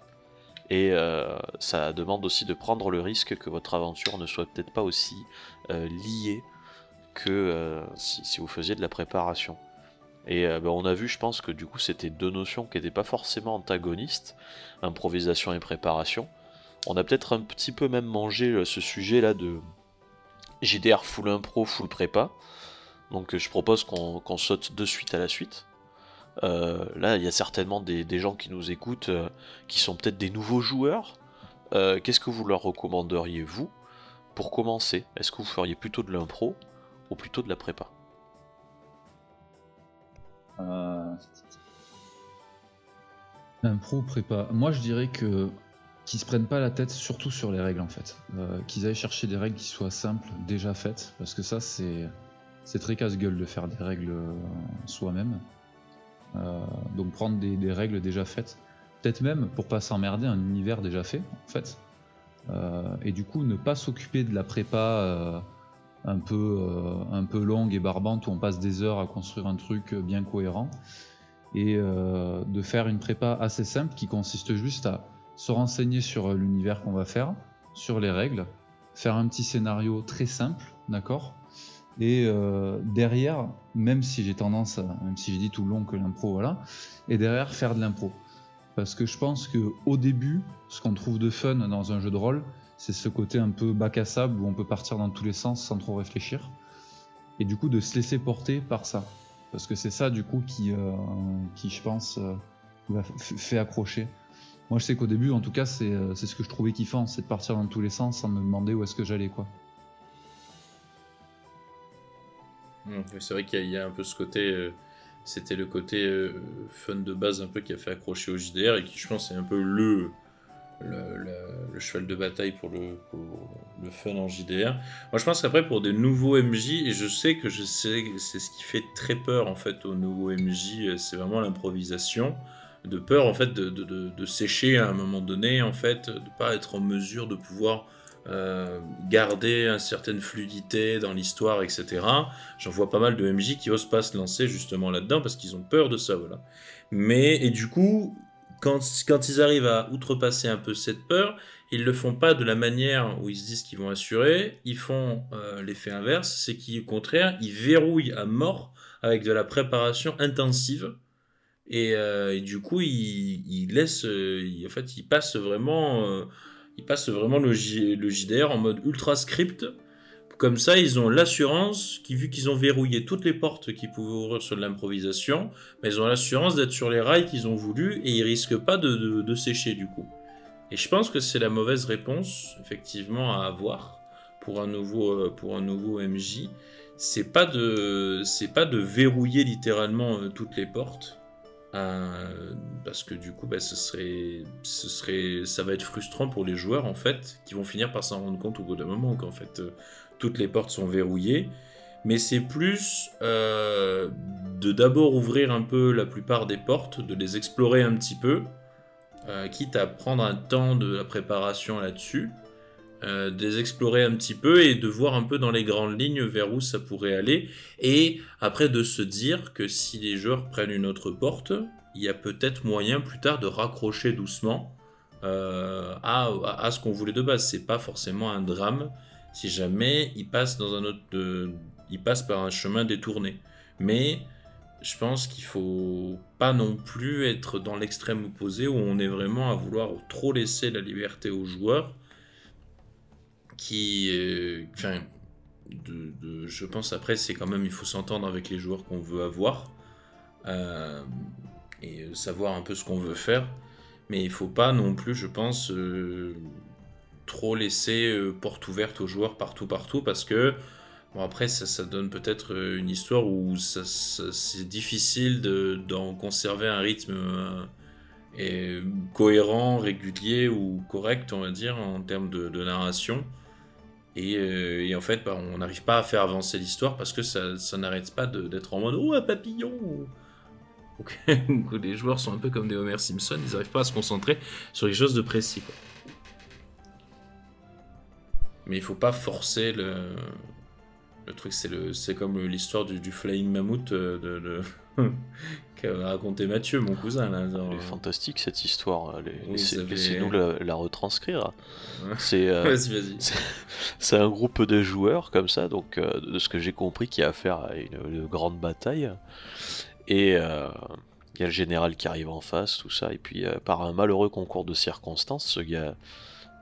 Et euh, ça demande aussi de prendre le risque que votre aventure ne soit peut-être pas aussi euh, liée que euh, si, vous faisiez de la préparation. Et ben, on a vu, je pense que du coup, c'était deux notions qui n'étaient pas forcément antagonistes, improvisation et préparation. On a peut-être un petit peu même mangé ce sujet-là de JDR full impro, full prépa. Donc je propose qu'on saute de suite à la suite. Euh, là, il y a certainement des, gens qui nous écoutent euh, qui sont peut-être des nouveaux joueurs. Euh, qu'est-ce que vous leur recommanderiez, vous, pour commencer? Est-ce que vous feriez plutôt de l'impro ou plutôt de la prépa? Impro, prépa. Moi, je dirais que qu'ils se prennent pas la tête, surtout sur les règles en fait. qu'ils aillent chercher des règles qui soient simples, déjà faites, parce que ça, c'est c'est très casse-gueule de faire des règles soi-même. Euh, donc prendre des, règles déjà faites, peut-être même pour pas s'emmerder un univers déjà fait en fait. Euh, et du coup ne pas s'occuper de la prépa euh, un peu un peu longue et barbante où on passe des heures à construire un truc bien cohérent et de faire une prépa assez simple qui consiste juste à se renseigner sur l'univers qu'on va faire, sur les règles, faire un petit scénario très simple, d'accord? Et euh, derrière, même si j'ai tendance, à, même si j'ai dit tout le long que l'impro, voilà, et derrière faire de l'impro. Parce que je pense que au début, ce qu'on trouve de fun dans un jeu de rôle, c'est ce côté un peu bac à sable où on peut partir dans tous les sens sans trop réfléchir. Et du coup, de se laisser porter par ça. Parce que c'est ça, du coup, qui, euh, qui je pense, euh, fait accrocher. Moi, je sais qu'au début, en tout cas, c'est ce que je trouvais kiffant, c'est de partir dans tous les sens sans me demander où est-ce que j'allais, quoi. Hum, c'est vrai qu'il y, a un peu ce côté. Euh, c'était le côté euh, fun de base un peu qui a fait accrocher au JDR et qui, je pense, est un peu le, le, cheval de bataille pour le, le, fun en JDR. Moi, je pense qu'après, pour des nouveaux MJ, et je sais que je sais c'est ce qui fait très peur en fait aux nouveaux MJ, euh, c'est vraiment l'improvisation. De peur en fait de, de, de, sécher à un moment donné, en fait, de pas être en mesure de pouvoir euh, garder une certaine fluidité dans l'histoire, etc. J'en vois pas mal de MJ qui osent pas se lancer justement là-dedans parce qu'ils ont peur de ça, voilà. Mais, et du coup, quand, quand ils arrivent à outrepasser un peu cette peur, ils le font pas de la manière où ils se disent qu'ils vont assurer, ils font euh, l'effet inverse, c'est qu'au contraire, ils verrouillent à mort avec de la préparation intensive. Et, euh, du coup, ils, ils laissent, en fait, ils passent vraiment ils passent vraiment le, JDR en mode ultra script. Comme ça, ils ont l'assurance, qui, vu qu'ils ont verrouillé toutes les portes qui pouvaient ouvrir sur l'improvisation, mais ils ont l'assurance d'être sur les rails qu'ils ont voulu et ils risquent pas de, sécher du coup. Et je pense que c'est la mauvaise réponse, effectivement, à avoir pour un nouveau, euh, pour un nouveau MJ. C'est pas de, pas de verrouiller littéralement euh, toutes les portes, euh, parce que du coup, bah, ça va être frustrant pour les joueurs en fait, qui vont finir par s'en rendre compte au bout d'un moment qu'en fait euh, toutes les portes sont verrouillées. Mais c'est plus euh, de d'abord ouvrir un peu la plupart des portes, de les explorer un petit peu, quitte à prendre un temps de la préparation là-dessus, euh, les explorer un petit peu et de voir un peu dans les grandes lignes vers où ça pourrait aller. Et après de se dire que si les joueurs prennent une autre porte, il y a peut-être moyen plus tard de raccrocher doucement euh, à, ce qu'on voulait de base. C'est pas forcément un drame si jamais ils passent dans un autre, ils passent par un chemin détourné. Mais je pense qu'il faut pas non plus être dans l'extrême opposé où on est vraiment à vouloir trop laisser la liberté aux joueurs qui, euh, enfin, je pense après c'est quand même il faut s'entendre avec les joueurs qu'on veut avoir euh, et savoir un peu ce qu'on veut faire, mais il faut pas non plus, je pense, euh, trop laisser porte ouverte aux joueurs partout partout parce que Bon, après, ça, ça donne peut-être une histoire où c'est difficile d'en conserver un rythme cohérent, régulier ou correct, on va dire, en termes de narration. Euh, et, en fait, bah, on n'arrive pas à faire avancer l'histoire parce que ça, n'arrête pas d'être en mode Oh, un papillon les joueurs sont un peu comme des Homer Simpson, ils n'arrivent pas à se concentrer sur les choses de précis. mais il faut pas forcer le. Le truc, c'est le, c'est comme l'histoire du, du Flying Mammoth euh, de, de... qu'a raconté Mathieu, mon cousin. Là, genre, Elle est fantastique cette histoire. Oui, fait- Laissez-nous la, la retranscrire. C'est euh, vas-y. c'est un groupe de joueurs comme ça, donc euh, de ce que j'ai compris, qui a affaire à une, une grande bataille. Et euh, il y a le général qui arrive en face, tout ça. Et puis par un malheureux concours de circonstances, ce gars,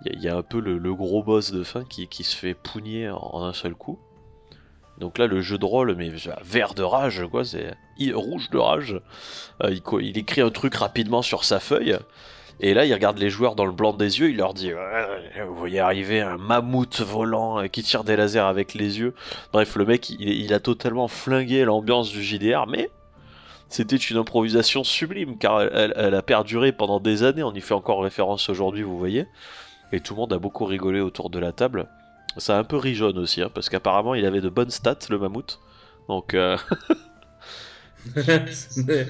il y, a- y a un peu le, le gros boss de fin qui, qui se fait pougner en, en un seul coup. Donc là, le jeu de rôle, mais vert de rage, quoi, c'est rouge de rage. Euh, il, écrit un truc rapidement sur sa feuille. Et là, il regarde les joueurs dans le blanc des yeux, il leur dit Vous voyez arriver un mammouth volant euh, qui tire des lasers avec les yeux. Bref, le mec, il, a totalement flingué l'ambiance du JDR, mais c'était une improvisation sublime, car elle a perduré pendant des années. On y fait encore référence aujourd'hui, vous voyez. Et tout le monde a beaucoup rigolé autour de la table. Ça a un peu ri jaune aussi, hein, parce qu'apparemment, il avait de bonnes stats, le mammouth. Donc, euh, C'était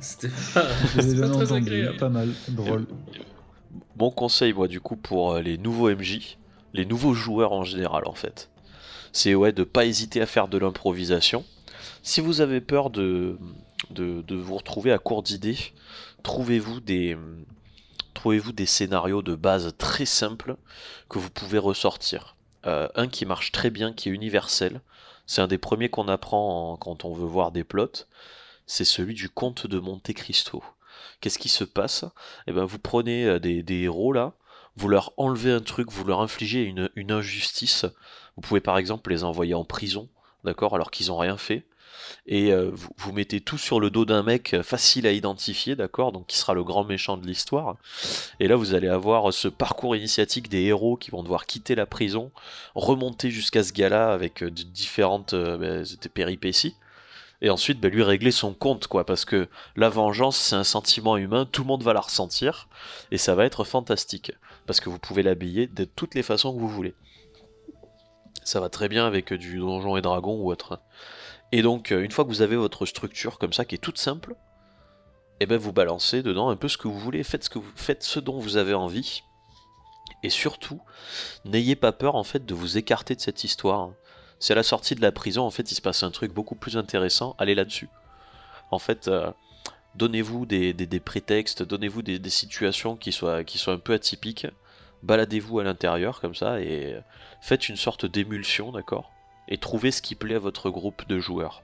c'était pas, pas très entendu, agréable. pas mal, drôle. Mon conseil, moi, du coup, pour euh, les nouveaux MJ, les nouveaux joueurs en général, en fait, c'est ouais, de pas hésiter à faire de l'improvisation. Si vous avez peur de, de, de vous retrouver à court d'idées, trouvez-vous des, trouvez-vous des scénarios de base très simples que vous pouvez ressortir? Euh, un qui marche très bien, qui est universel, c'est un des premiers qu'on apprend en- quand on veut voir des plots, c'est celui du comte de Monte Cristo. Qu'est-ce qui se passe? Eh ben, vous prenez euh, des, héros là, vous leur enlevez un truc, vous leur infligez une, une injustice. Vous pouvez par exemple les envoyer en prison, d'accord, alors qu'ils ont rien fait. Et euh, vous, mettez tout sur le dos d'un mec euh, facile à identifier, d'accord, donc qui sera le grand méchant de l'histoire. Et là, vous allez avoir ce parcours initiatique des héros qui vont devoir quitter la prison, remonter jusqu'à ce gars-là avec euh, différentes euh, des péripéties. Et ensuite, ben, lui régler son compte, quoi, parce que la vengeance, c'est un sentiment humain, tout le monde va la ressentir, et ça va être fantastique, parce que vous pouvez l'habiller de toutes les façons que vous voulez. Ça va très bien avec euh, du donjon et dragon ou autre. Et donc, euh, une fois que vous avez votre structure comme ça, qui est toute simple, et ben vous balancez dedans un peu ce que vous voulez, faites ce, dont vous avez envie, et surtout, n'ayez pas peur en fait de vous écarter de cette histoire. C'est à la sortie de la prison, en fait, il se passe un truc beaucoup plus intéressant, allez là-dessus. En fait, euh, donnez-vous des, prétextes, donnez-vous des, des situations qui soient, qui soient un peu atypiques, baladez-vous à l'intérieur comme ça, et faites une sorte d'émulsion, d'accord? Et trouvez ce qui plaît à votre groupe de joueurs.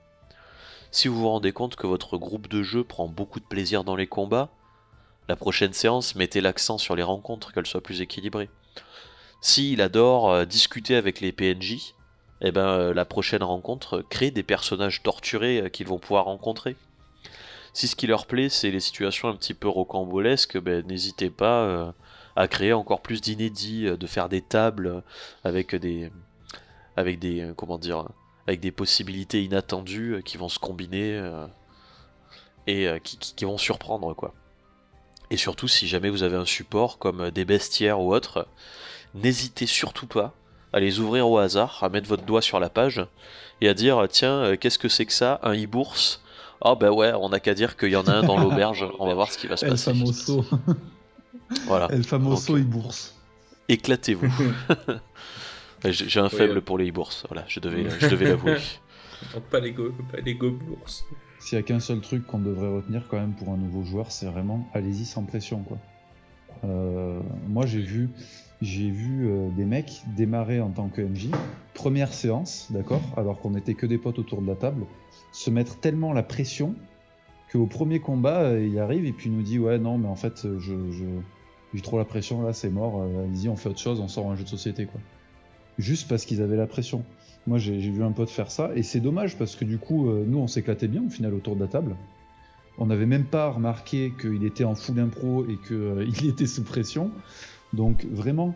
Si vous vous rendez compte que votre groupe de jeu prend beaucoup de plaisir dans les combats, la prochaine séance, mettez l'accent sur les rencontres, qu'elles soient plus équilibrées. S'il adore euh, discuter avec les PNJ, eh ben, euh, la prochaine rencontre, crée des personnages torturés euh, qu'ils vont pouvoir rencontrer. Si ce qui leur plaît, c'est les situations un petit peu rocambolesques, ben, n'hésitez pas à créer encore plus d'inédits, de faire des tables avec des, avec des, euh, comment dire, avec des possibilités inattendues euh, qui vont se combiner euh, et euh, qui, qui- qui vont surprendre, quoi. Et surtout, si jamais vous avez un support comme des bestiaires ou autre, n'hésitez surtout pas à les ouvrir au hasard, à mettre votre doigt sur la page et à dire tiens, qu'est-ce que c'est que ça Un e-bourse? Ah bah ouais, on n'a qu'à dire qu'il y en a un dans l'auberge, on va voir ce qui va se El passer. Famoso, Voilà, El Famoso Ok. et bourse. éclatez-vous. J'ai un Oui, faible euh. pour les e-bourses, voilà, je devais, je devais l'avouer. Pas les go, pas les gobelours. S'il y a qu'un seul truc qu'on devrait retenir quand même pour un nouveau joueur, c'est vraiment allez-y sans pression quoi. Euh, moi j'ai vu, j'ai vu euh, des mecs démarrer en tant que MJ, première séance, d'accord, alors qu'on était que des potes autour de la table, se mettre tellement la pression qu'au premier combat euh, il arrive et puis il nous dit ouais non mais en fait je, je j'ai trop la pression là c'est mort, euh, allez-y on fait autre chose, on sort un jeu de société quoi. Juste parce qu'ils avaient la pression. Moi, j'ai vu un pote faire ça, et c'est dommage parce que du coup, euh, nous, on s'éclatait bien au final autour de la table. On n'avait même pas remarqué qu'il était en full impro et qu'il était sous pression. Donc, vraiment,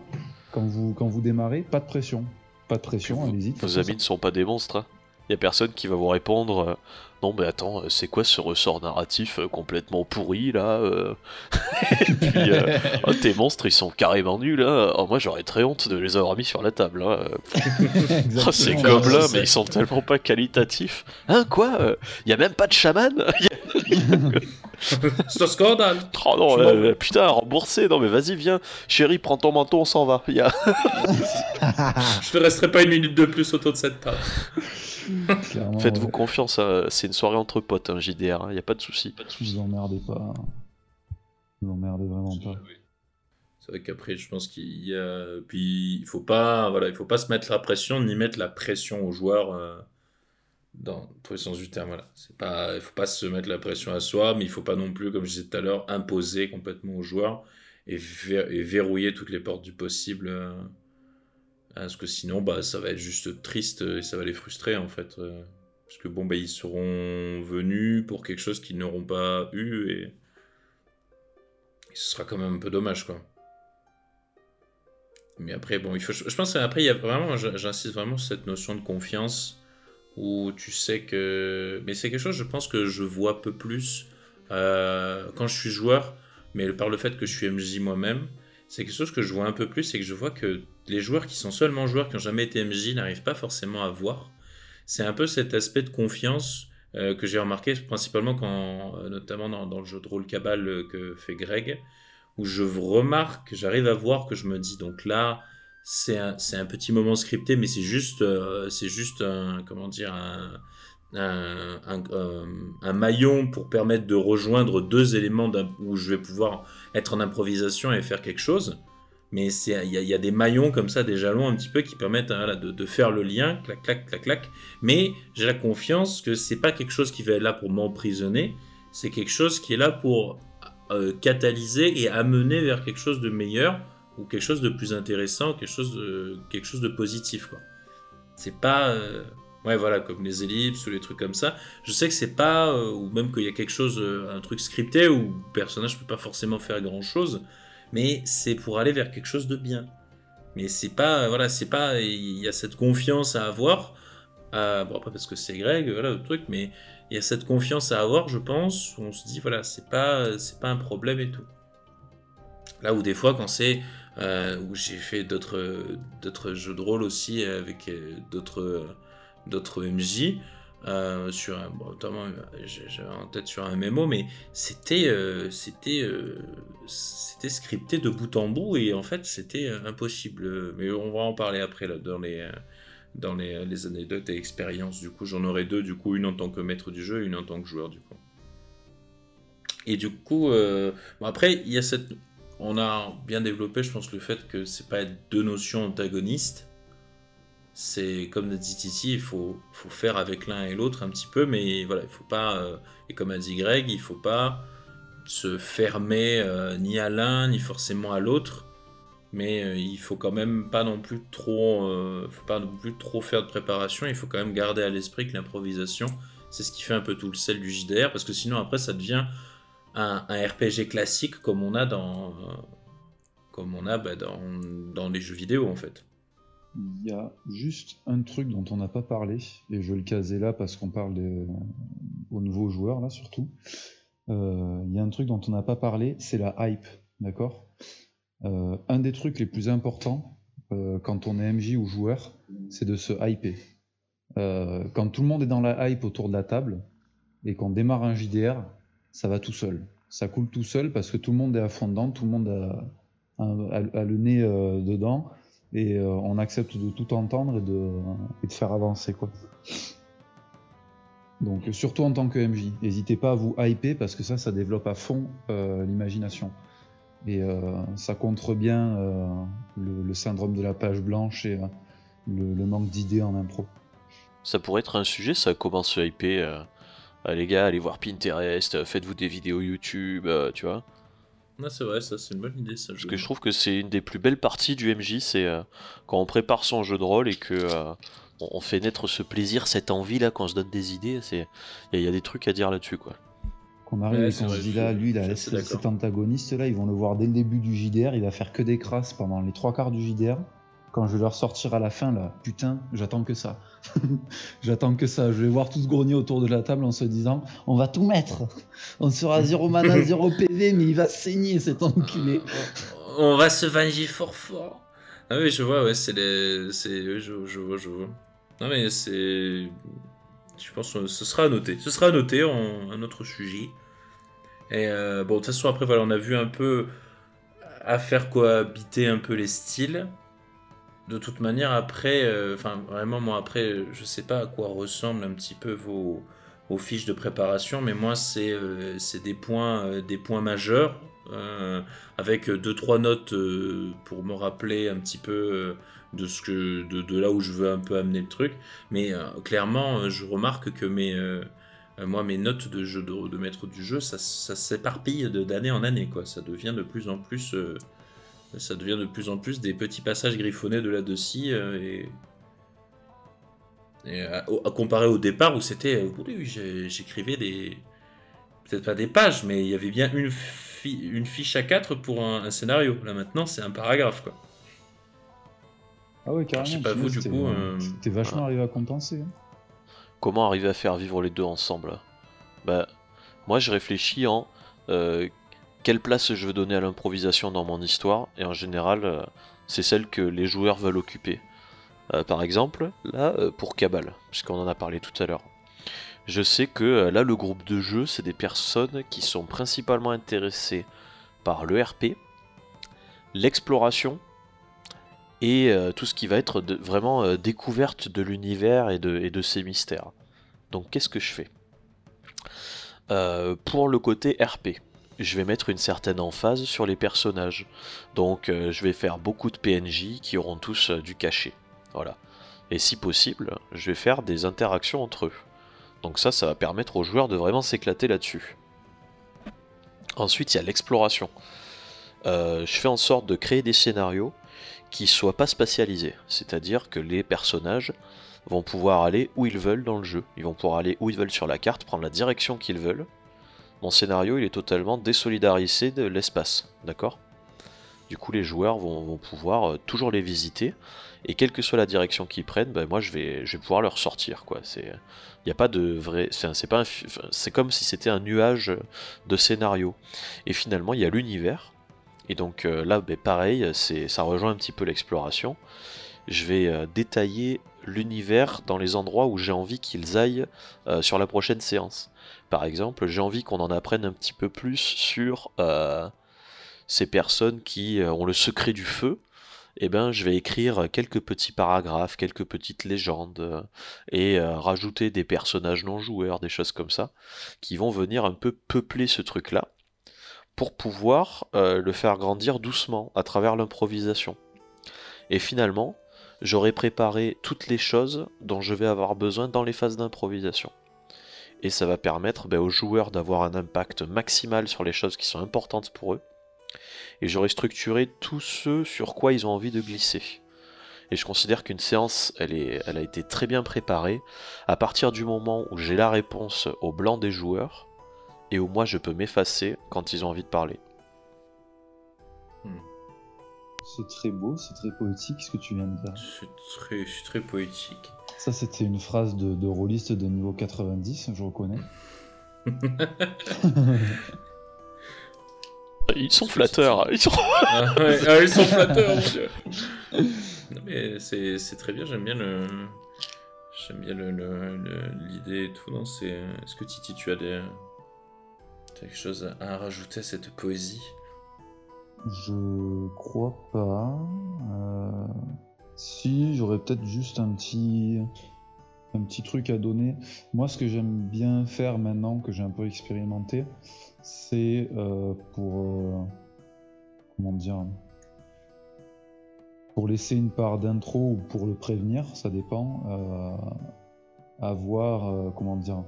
quand vous, quand vous démarrez, pas de pression. Pas de pression, Vos- allez-y. Vos amis ne sont pas des monstres. hein. Il y a personne qui va vous répondre euh, non mais attends euh, c'est quoi ce ressort narratif euh, complètement pourri là euh Et puis euh, oh, tes monstres ils sont carrément nuls là. Oh, moi j'aurais très honte de les avoir mis sur la table. hein. Oh, ces gobelins mais ils sont tellement pas qualitatifs. Hein quoi Il y a même pas de chaman? C'est un scandale. Oh non, euh, putain, remboursé. Non, mais vas-y, viens. Chérie, prends ton manteau, on s'en va. Y a... Je ne resterai pas une minute de plus autour de cette table. Faites-vous confiance, hein. c'est une soirée entre potes, hein, JDR, il n'y a pas de souci. Vous emmerdez pas. Vous emmerdez vraiment pas. C'est vrai qu'après, je pense qu'il y a. Puis, il faut pas, voilà, il faut pas se mettre la pression, ni mettre la pression aux joueurs. Euh, dans tous les sens du terme. Voilà. C'est pas, il faut pas se mettre la pression à soi, mais il faut pas non plus, comme je disais tout à l'heure, imposer complètement aux joueurs et, verrouiller toutes les portes du possible. Euh, parce que sinon, bah, ça va être juste triste et ça va les frustrer en fait. Euh, parce que bon, bah, ils seront venus pour quelque chose qu'ils n'auront pas eu et... et ce sera quand même un peu dommage quoi. Mais après, bon, il faut, je pense qu'après, il y a vraiment, j'insiste vraiment sur cette notion de confiance où tu sais que. Mais c'est quelque chose, je pense, que je vois un peu plus euh, quand je suis joueur, mais par le fait que je suis MJ moi-même, c'est quelque chose que je vois un peu plus, c'est que je vois que les joueurs qui sont seulement joueurs, qui n'ont jamais été MJ, n'arrivent pas forcément à voir. C'est un peu cet aspect de confiance euh, que j'ai remarqué principalement quand, euh, notamment dans, dans, le jeu de rôle Cabal que fait Greg, où je remarque, j'arrive à voir que je me dis, donc là, c'est un, un, petit moment scripté, mais c'est juste, euh, c'est juste un, comment dire, euh, un, maillon pour permettre de rejoindre deux éléments où je vais pouvoir être en improvisation et faire quelque chose. Mais il y, a des maillons comme ça, des jalons un petit peu qui permettent hein, de, de, faire le lien, clac, clac, clac, clac. Mais j'ai la confiance que c'est pas quelque chose qui va être là pour m'emprisonner, c'est quelque chose qui est là pour euh, catalyser et amener vers quelque chose de meilleur ou quelque chose de plus intéressant, quelque chose de, quelque chose de positif. Quoi. C'est pas. Euh, ouais, voilà, comme les ellipses ou les trucs comme ça. Je sais que c'est pas. Euh, ou même qu'il y a quelque chose, un truc scripté où le personnage peut pas forcément faire grand chose, mais c'est pour aller vers quelque chose de bien. Mais c'est pas. Voilà, c'est pas. Il y a cette confiance à avoir. bon, après, parce que c'est Greg, voilà, le truc, mais il y a cette confiance à avoir, je pense, on se dit, voilà, c'est pas, c'est pas un problème et tout. Là où des fois, quand c'est. Euh, où j'ai fait d'autres, jeux de rôle aussi avec euh, d'autres, MJ. Euh, sur notamment j'ai en tête sur un mémo mais c'était c'était scripté de bout en bout et en fait c'était impossible mais on va en parler après dans les anecdotes et expériences. Du coup, j'en aurai deux, du coup, une en tant que maître du jeu et une en tant que joueur. Et du coup, euh, après, il y a cette. On a bien développé, je pense, le fait que c'est pas deux notions antagonistes. C'est comme dit Titi, il faut, faut faire avec l'un et l'autre un petit peu, mais voilà, il faut pas. Euh, et comme a dit Greg, il faut pas se fermer euh, ni à l'un ni forcément à l'autre mais euh, il faut quand même pas non plus trop, euh, faut pas non plus trop faire de préparation. Il faut quand même garder à l'esprit que l'improvisation, c'est ce qui fait un peu tout le sel du JDR, parce que sinon après ça devient un, RPG classique comme on a dans, euh, comme on a bah, dans, dans les jeux vidéo en fait. Il y a juste un truc dont on n'a pas parlé, et je vais le caser là parce qu'on parle aux nouveaux joueurs là surtout. Il y a un truc dont on n'a pas parlé, c'est la hype, d'accord? Euh, un des trucs les plus importants euh, quand on est MJ ou joueur, c'est de se hyper. Euh, quand tout le monde est dans la hype autour de la table et qu'on démarre un JDR, ça va tout seul. Ça coule tout seul parce que tout le monde est à fond dedans, tout le monde a, le nez dedans et on accepte de tout entendre et de, faire avancer. Quoi. Donc surtout en tant que MJ, n'hésitez pas à vous hyper parce que ça, ça développe à fond l'imagination. Et euh, ça contre bien euh, le, syndrome de la page blanche et euh, le, manque d'idées en impro. Ça pourrait être un sujet, ça commence hyper. Les gars, allez voir Pinterest, faites-vous des vidéos YouTube, tu vois. c'est vrai, ça c'est une bonne idée. Ça, Parce que je trouve que c'est une des plus belles parties du MJ, c'est quand on prépare son jeu de rôle et que on fait naître ce plaisir, cette envie là, quand on se donne des idées. Il y, a des trucs à dire là-dessus, quoi qu'on arrive et qu'on se dit là, lui, là, cet antagoniste là, ils vont le voir dès le début du JDR, il va faire que des crasses pendant les trois quarts du JDR. Quand je vais leur sortir à la fin, là, putain, j'attends que ça. j'attends que ça. Je vais voir tous grogner autour de la table en se disant, on va tout mettre. On sera zéro mana, zéro PV, mais il va saigner cet enculé. on va se venger fort fort. Ah oui, je vois, ouais, c'est les. C'est... Je, je vois, je vois. Non mais c'est Je pense que ce sera à noter. Ce sera à noter en un autre sujet. Et bon, de toute façon, après, voilà, on a vu un peu à faire cohabiter un peu les styles. De toute manière, après, enfin, vraiment, moi, après, je sais pas à quoi ressemblent un petit peu vos, fiches de préparation, mais moi, c'est des, points, des points majeurs euh, avec deux trois notes euh, pour me rappeler un petit peu euh, de ce que de, là où je veux un peu amener le truc. Mais clairement je remarque que mes notes de jeu de, maître du jeu ça, ça s'éparpille d'année en année quoi. Ça devient de plus en plus ça devient de plus en plus des petits passages griffonnés de là-dessus et, à, comparer au départ où c'était oui, j'écrivais des peut-être pas des pages mais il y avait bien une une fiche à 4 pour un, scénario. Là maintenant, c'est un paragraphe quoi. Ah ouais, carrément. Je sais pas vous du coup. Euh... T'es vachement arrivé à compenser. Hein. Comment arriver à faire vivre les deux ensemble? Bah, moi je réfléchis en euh, quelle place je veux donner à l'improvisation dans mon histoire, et en général, euh, c'est celle que les joueurs veulent occuper. Euh, par exemple, là, pour Cabal, puisqu'on en a parlé tout à l'heure. Je sais que euh, là, le groupe de jeu, c'est des personnes qui sont principalement intéressées par le RP, l'exploration et euh, tout ce qui va être vraiment euh, découverte de l'univers et de, ses mystères. Donc qu'est-ce que je fais? Pour le côté RP, je vais mettre une certaine emphase sur les personnages. Donc je vais faire beaucoup de PNJ qui auront tous du cachet. Voilà. Et si possible, je vais faire des interactions entre eux. Donc ça, ça va permettre aux joueurs de vraiment s'éclater là-dessus. Ensuite, il y a l'exploration. Euh, je fais en sorte de créer des scénarios qui soient pas spatialisés, c'est-à-dire que les personnages vont pouvoir aller où ils veulent dans le jeu. Ils vont pouvoir aller où ils veulent sur la carte, prendre la direction qu'ils veulent. Mon scénario, il est totalement désolidarisé de l'espace, d'accord? Du coup, les joueurs vont, pouvoir euh, toujours les visiter, et quelle que soit la direction qu'ils prennent, ben moi je vais, je vais pouvoir leur sortir, quoi. C'est n'y a pas de vrai. C'est pas c'est comme si c'était un nuage de scénario. Et finalement, il y a l'univers. Et donc euh, là, ben, pareil, ça rejoint un petit peu l'exploration. Je vais euh, détailler l'univers dans les endroits où j'ai envie qu'ils aillent sur la prochaine séance. Par exemple, j'ai envie qu'on en apprenne un petit peu plus sur ces personnes qui ont le secret du feu eh ben, je vais écrire quelques petits paragraphes, quelques petites légendes, euh, et euh, rajouter des personnages non joueurs, des choses comme ça, qui vont venir un peu peupler ce truc-là, pour pouvoir euh, le faire grandir doucement, à travers l'improvisation. Et finalement, j'aurai préparé toutes les choses dont je vais avoir besoin dans les phases d'improvisation. Et ça va permettre ben, aux joueurs d'avoir un impact maximal sur les choses qui sont importantes pour eux, et j'aurais structuré tout ce sur quoi ils ont envie de glisser. Et je considère qu'une séance, elle a été très bien préparée à partir du moment où j'ai la réponse au blanc des joueurs et où moi je peux m'effacer quand ils ont envie de parler. C'est très beau, c'est très poétique ce que tu viens de dire. C'est très, très poétique. Ça, c'était une phrase de, de rôliste de niveau 90, je reconnais. Ils sont flatteurs. Ils sont, ah, ah, ils sont flatteurs, mon dieu. Non, mais c'est très bien, j'aime bien le. J'aime bien l'idée et tout. Est-ce que Titi, tu as des. quelque chose à rajouter à cette poésie? Je crois pas. Euh, si, j'aurais peut-être juste un petit un petit truc à donner. Moi, ce que j'aime bien faire maintenant que j'ai un peu expérimenté, c'est euh, pour euh, comment dire pour laisser une part d'intro ou pour le prévenir, ça dépend. Avoir comment dire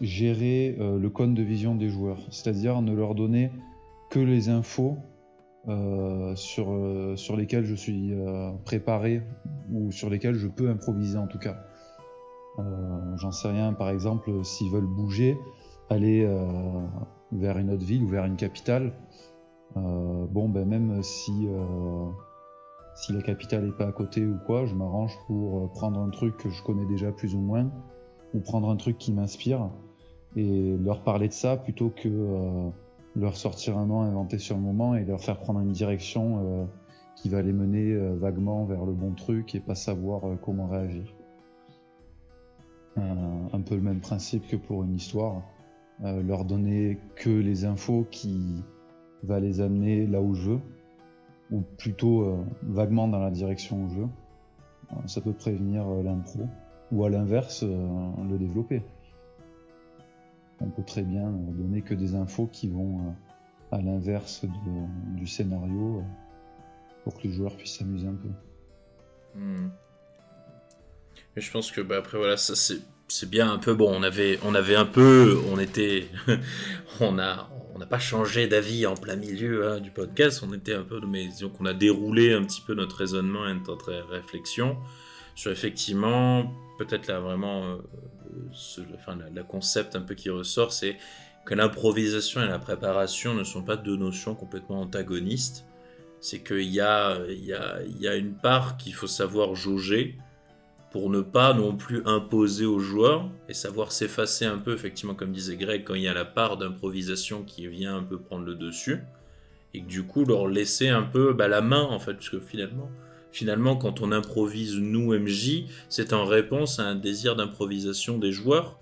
gérer le cône de vision des joueurs, c'est-à-dire ne leur donner que les infos sur, sur lesquelles je suis préparé ou sur lesquelles je peux improviser en tout cas. Euh, j'en sais rien, par exemple, s'ils veulent bouger, aller euh, vers une autre ville ou vers une capitale, euh, bon, ben même si, si la capitale n'est pas à côté ou quoi, je m'arrange pour prendre un truc que je connais déjà plus ou moins, ou prendre un truc qui m'inspire, et leur parler de ça plutôt que leur sortir un nom inventé sur le moment et leur faire prendre une direction qui va les mener vaguement vers le bon truc et pas savoir comment réagir. un peu le même principe que pour une histoire. leur donner que les infos qui va les amener là où je veux, ou plutôt vaguement dans la direction où je veux. ça peut prévenir l'impro, ou à l'inverse, le développer. On peut très bien donner que des infos qui vont à l'inverse du scénario pour que les joueurs puissent s'amuser un peu. Hmm. Mais je pense que bah, après voilà, ça c'est bien un peu bon. On avait on avait un peu, on était, on a on n'a pas changé d'avis en plein milieu hein, du podcast. On était un peu, mais disons qu'on a déroulé un petit peu notre raisonnement et notre réflexion sur effectivement peut-être là vraiment euh, ce, enfin, la, concept un peu qui ressort, c'est que l'improvisation et la préparation ne sont pas deux notions complètement antagonistes. C'est qu'il y a, y, a, y a une part qu'il faut savoir jauger pour ne pas non plus imposer aux joueurs et savoir s'effacer un peu, effectivement, comme disait Greg, quand il y a la part d'improvisation qui vient un peu prendre le dessus, et que du coup leur laisser un peu bah, la main, en fait, parce que finalement, finalement, quand on improvise nous, MJ, c'est en réponse à un désir d'improvisation des joueurs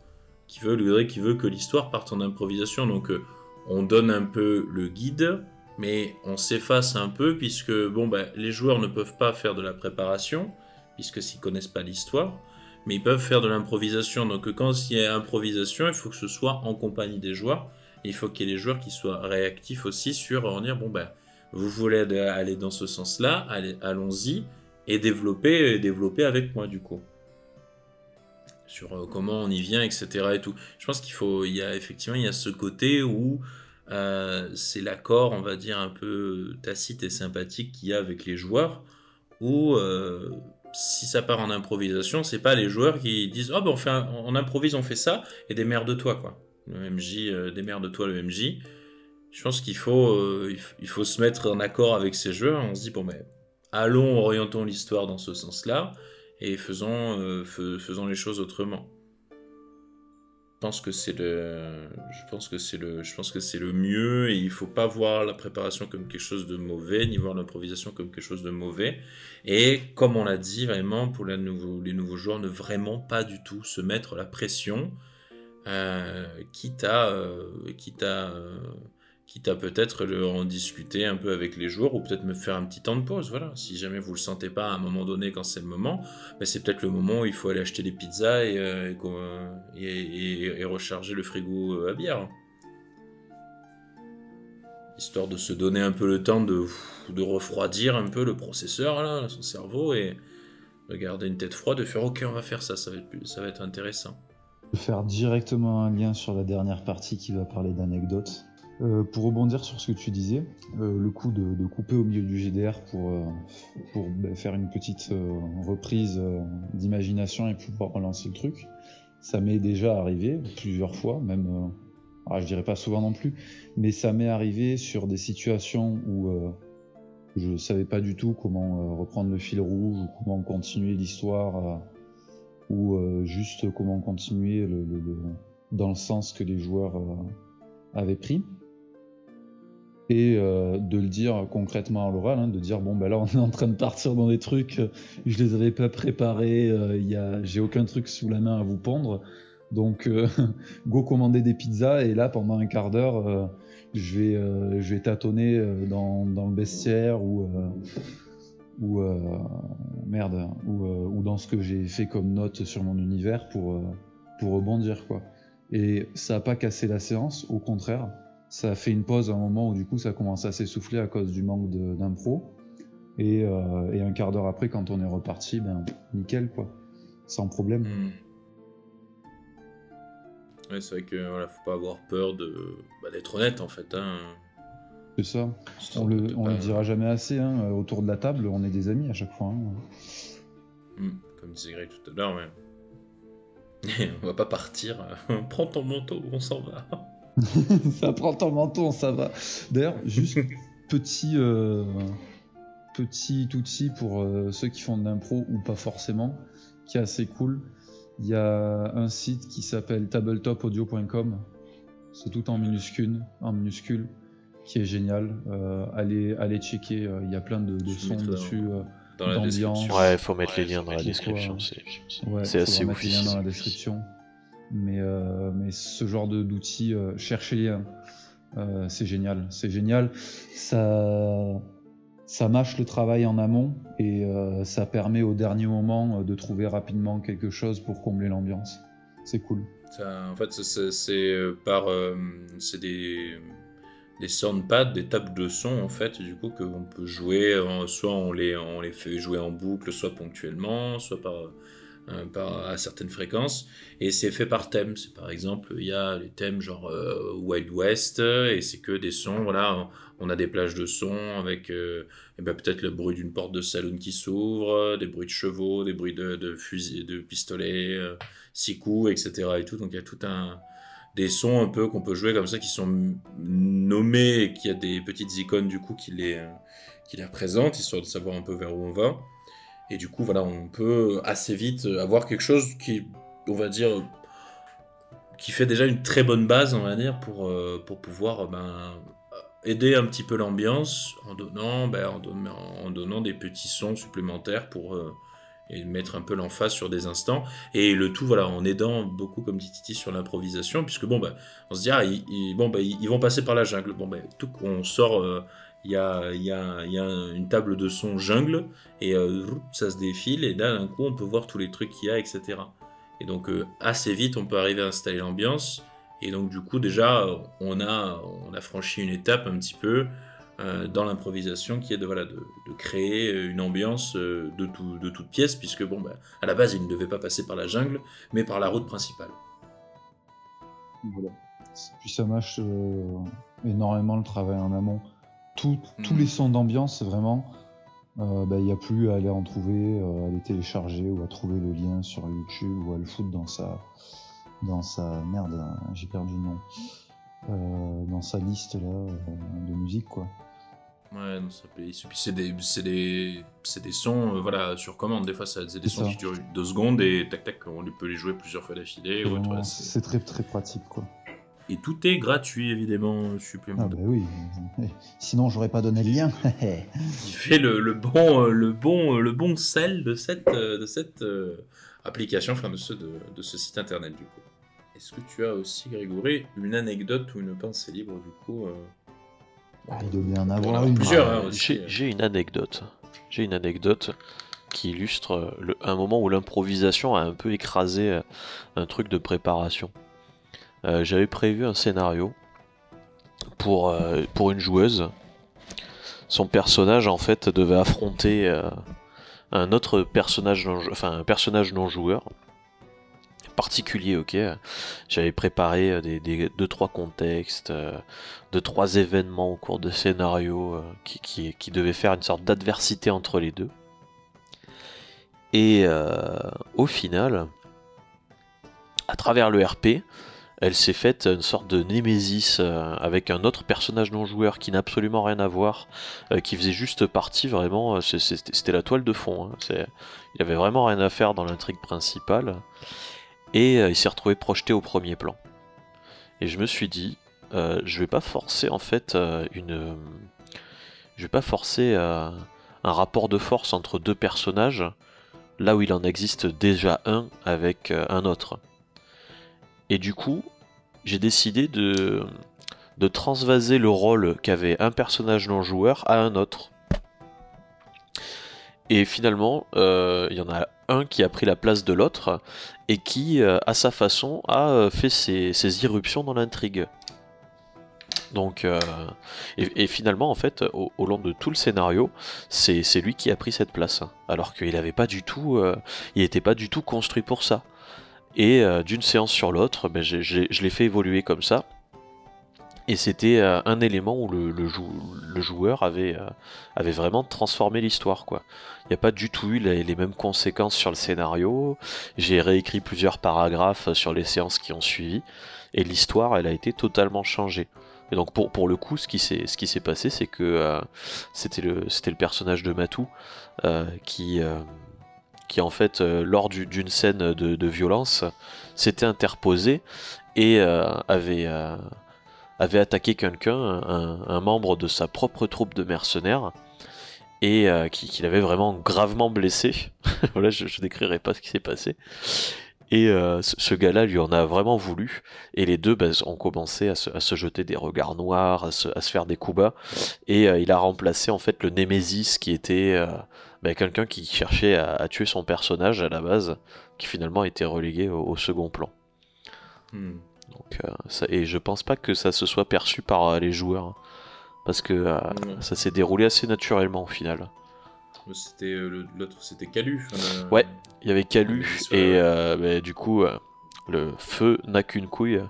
qui veut, qui veut que l'histoire parte en improvisation. Donc, euh, on donne un peu le guide, mais on s'efface un peu puisque bon, bah, les joueurs ne peuvent pas faire de la préparation, puisque s'ils connaissent pas l'histoire, mais ils peuvent faire de l'improvisation. Donc quand il y a improvisation, il faut que ce soit en compagnie des joueurs, et il faut qu'il y ait des joueurs qui soient réactifs aussi sur en dire bon ben vous voulez aller dans ce sens-là, allons-y et développer, développer avec moi du coup sur euh, comment on y vient, etc. Et tout. Je pense qu'il faut, il y a effectivement, il y a ce côté où euh, c'est l'accord, on va dire, un peu tacite et sympathique qu'il y a avec les joueurs, où euh, si ça part en improvisation, c'est pas les joueurs qui disent Oh, ben on, improvise, on fait ça, et des de toi, quoi. Le MJ, euh, des de toi, le MJ. Je pense qu'il faut, il faut se mettre en accord avec ces joueurs. On se dit Bon, ben, allons, orientons l'histoire dans ce sens-là, et faisons, faisons les choses autrement. Je pense que c'est le, le, le mieux et il faut pas voir la préparation comme quelque chose de mauvais, ni voir l'improvisation comme quelque chose de mauvais. Et comme on l'a dit vraiment pour les nouveaux, les nouveaux joueurs, ne vraiment pas du tout se mettre la pression, euh, quitte à, euh, quitte à euh, quitte à peut-être en discuter un peu avec les joueurs ou peut-être me faire un petit temps de pause. Voilà, si jamais vous le sentez pas à un moment donné quand c'est le moment, ben c'est peut-être le moment où il faut aller acheter des pizzas et, euh, recharger le frigo euh, à bière. Histoire de se donner un peu le temps de, refroidir un peu le processeur, son cerveau, et de garder une tête froide, de faire ok, on va faire ça, ça va être, ça va être intéressant. Faire directement un lien sur la dernière partie qui va parler d'anecdotes euh, pour rebondir sur ce que tu disais, euh, le coup de, couper au milieu du GDR pour, euh, pour bah, faire une petite reprise d'imagination et pouvoir relancer le truc, ça m'est déjà arrivé plusieurs fois, même, ah, je dirais pas souvent non plus, mais ça m'est arrivé sur des situations où je savais pas du tout comment reprendre le fil rouge ou comment continuer l'histoire ou juste comment continuer dans le sens que les joueurs avaient pris et euh, de le dire concrètement à l'oral, hein, de dire bon ben là on est en train de partir dans des trucs, euh, je les avais pas préparés, euh, j'ai aucun truc sous la main à vous pondre, donc go commander des pizzas et là pendant un quart d'heure je vais tâtonner dans, le bestiaire ou merde ou, dans ce que j'ai fait comme note sur mon univers pour pour rebondir quoi. Et ça a pas cassé la séance, au contraire ça fait une pause à un moment où du coup ça commence à s'essouffler à cause du manque d'impro. Et, euh, et, un quart d'heure après, quand on est reparti, ben nickel quoi, sans problème. Hmm. Ouais, c'est vrai que voilà, faut pas avoir peur de bah, d'être honnête en fait. Hein. C'est ça. On le, on le dira jamais assez. Hein. Autour de la table, on est des amis à chaque fois. Hein. Hmm. Comme disait Greg tout à l'heure, mais on va pas partir. Prends ton manteau, on s'en va. ça prend ton menton, ça va. D'ailleurs, juste petit, euh, petit outil pour euh, ceux qui font de l'impro ou pas forcément, qui est assez cool. Il y a un site qui s'appelle tabletopaudio.com. C'est tout en minuscule, en minuscule, qui est génial. Euh, allez, allez checker. Il y a plein de, sons dessus. dans la description. Ouais, faut mettre les liens dans la description. C'est assez ouf. les liens dans la description. Mais, euh, mais ce genre d'outils, euh, cherchez-les. Hein. Euh, c'est génial. C'est génial. Ça, ça mâche le travail en amont et ça permet au dernier moment de trouver rapidement quelque chose pour combler l'ambiance. C'est cool. en fait, c'est par. c'est des des soundpads, des tables de son en fait, du coup qu'on peut jouer, soit on les, on les fait jouer en boucle, soit ponctuellement, soit par, euh, par à certaines fréquences, et c'est fait par thème. Par exemple, il y a les thèmes genre euh, Wild West, et c'est que des sons, voilà, on a des plages de son avec euh, ben, peut-être le bruit d'une porte de saloon qui s'ouvre, des bruits de chevaux, des bruits de, de fusils, de pistolets, six coups, etc. Et tout, donc il y a tout un des sons un peu qu'on peut jouer comme ça qui sont nommés et qui a des petites icônes du coup qui les, euh, qui les représentent, histoire de savoir un peu vers où on va. Et du coup, voilà, on peut assez vite avoir quelque chose qui, on va dire, qui fait déjà une très bonne base, on va dire, pour, euh, pour pouvoir ben, aider un petit peu l'ambiance en donnant, ben, en, donnant, des petits sons supplémentaires pour, euh, et mettre un peu l'emphase sur des instants. Et le tout, voilà, en aidant beaucoup, comme dit Titi, sur l'improvisation, puisque bon, bah, on se dit, ah, ils, bon, bah, ils, vont passer par la jungle. Bon, bah, tout on sort, euh, il y, a, une table de son jungle, et euh, ça se défile, et là, d'un coup, on peut voir tous les trucs qu'il y a, etc. Et donc, euh, assez vite, on peut arriver à installer l'ambiance. Et donc, du coup, déjà, on a, franchi une étape un petit peu. Euh, dans l'improvisation qui est de, créer une ambiance de, tout, de toute pièce, puisque bon, bah, à la base, il ne devait pas passer par la jungle, mais par la route principale. Voilà. Puis ça mâche énormément le travail en amont. Tous mhm. les sons d'ambiance, vraiment, bah, il n'y a plus à aller en trouver, à les télécharger ou à trouver le lien sur YouTube ou à le foutre dans sa. dans sa. merde, j'ai perdu le nom. dans sa liste là, de musique quoi. Ouais, non, ça puis c'est des, des, des, sons euh, voilà, sur commande. Des fois, c'est des sons qui durent deux secondes et tac tac, on peut les jouer plusieurs fois d'affilée. c'est très très pratique quoi. Et tout est gratuit évidemment, supplémentaire. Ah bah oui, sinon j'aurais pas donné le lien. Il fait le, le, bon, euh, le, bon, euh, le bon sel de cette, de cette application, enfin de ce, de, de ce site internet du coup. Est-ce que tu as aussi, Grégory, une anecdote ou une pensée libre du coup ah, il doit bien en avoir une. Plusieurs, hein, J'ai une anecdote. J'ai une anecdote qui illustre euh, le, un moment où l'improvisation a un peu écrasé euh, un truc de préparation. Euh, j'avais prévu un scénario pour, pour une joueuse. Son personnage en fait devait affronter un autre personnage, enfin un personnage non joueur particulier, ok. J'avais préparé euh, des, deux trois contextes, euh, deux trois événements au cours de scénario euh, qui, qui, devaient faire une sorte d'adversité entre les deux. Et au final, à travers le RP, elle s'est faite une sorte de némésis avec un autre personnage non joueur qui n'a absolument rien à voir, qui faisait juste partie vraiment, c'était la toile de fond, hein. il avait vraiment rien à faire dans l'intrigue principale et euh, il s'est retrouvé projeté au premier plan. Et je me suis dit, euh, je vais pas forcer en fait euh, une, je vais pas forcer un rapport de force entre deux personnages là où il en existe déjà un avec un autre. Et du coup, j'ai décidé de, transvaser le rôle qu'avait un personnage non joueur à un autre. Et finalement, il y en a un qui a pris la place de l'autre et qui, euh, à sa façon, a euh, fait ses, irruptions dans l'intrigue. Donc, euh, et, finalement, en fait, au, long de tout le scénario, c'est lui qui a pris cette place, alors qu'il n'avait pas du tout, il n'était pas du tout construit pour ça. Et d'une séance sur l'autre, ben, je l'ai fait évoluer comme ça. Et c'était un élément où le, joueur avait, avait vraiment transformé l'histoire. Il n'y a pas du tout eu les, mêmes conséquences sur le scénario. J'ai réécrit plusieurs paragraphes sur les séances qui ont suivi. Et l'histoire, elle a été totalement changée. Et donc pour, le coup, ce qui s'est passé, c'est que euh, c'était le, personnage de Matou euh, qui, euh, qui en fait, lors d'une scène de, violence, s'était interposé et avait, avait attaqué quelqu'un, un, membre de sa propre troupe de mercenaires, et qui, l'avait vraiment gravement blessé. voilà, je, je décrirai pas ce qui s'est passé. Et ce, gars-là lui en a vraiment voulu, et les deux bah, ont commencé à se, jeter des regards noirs, à se, faire des coups bas, et il a remplacé en fait le Némésis qui était bah, quelqu'un qui cherchait à, tuer son personnage à la base, qui finalement a été relégué au, second plan. Hmm. Donc, ça, et je pense pas que ça se soit perçu par les joueurs, hein, parce que ça s'est déroulé assez naturellement au final. C'était euh, l'autre, c'était Calu. Ouais, il y avait Calu et euh, bah, du coup euh, le feu n'a qu'une couille.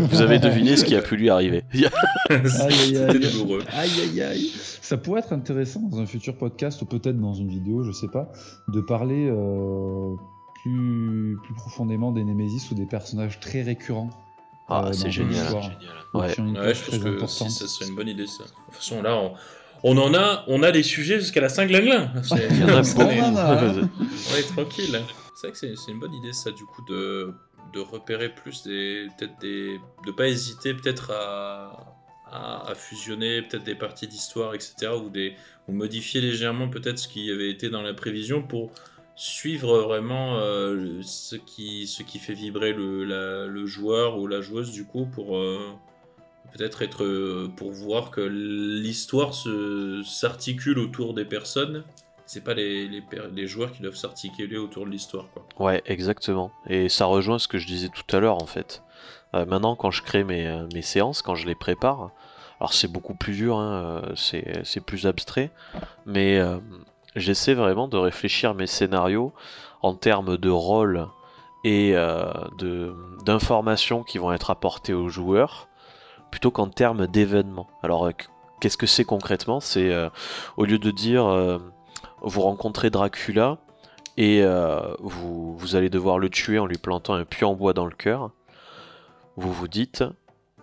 Vous avez deviné ce qui a pu lui arriver. aïe, aïe, aïe. Ça pourrait être intéressant dans un futur podcast ou peut-être dans une vidéo, je sais pas, de parler plus, plus profondément des Némésis ou des personnages très récurrents. Ah, c'est génial. Ouais. ouais je pense que si, ça serait une bonne idée ça. De toute façon, là, on, on en a, on a des sujets jusqu'à la 5 glingling. Il y en a on est tranquille. C'est vrai que c'est une bonne idée ça du coup de, de repérer plus des peut-être des de pas hésiter peut-être à, fusionner peut-être des parties d'histoire etc ou des modifier légèrement peut-être ce qui avait été dans la prévision pour suivre vraiment euh, ce qui fait vibrer le, le joueur ou la joueuse du coup pour euh, peut-être être euh, pour voir que l'histoire s'articule autour des personnes. C'est pas les, les, joueurs qui doivent s'articuler autour de l'histoire. quoi. Ouais, exactement. Et ça rejoint ce que je disais tout à l'heure en fait. Euh, maintenant, quand je crée mes, euh, mes, séances, quand je les prépare, alors c'est beaucoup plus dur, hein, c'est plus abstrait, mais j'essaie vraiment de réfléchir mes scénarios en termes de rôle et d'informations qui vont être apportées aux joueurs plutôt qu'en termes d'événements. Alors, euh, qu'est-ce que c'est concrètement? C'est euh, au lieu de dire euh, vous rencontrez Dracula et vous, vous, allez devoir le tuer en lui plantant un puits en bois dans le cœur, vous vous dites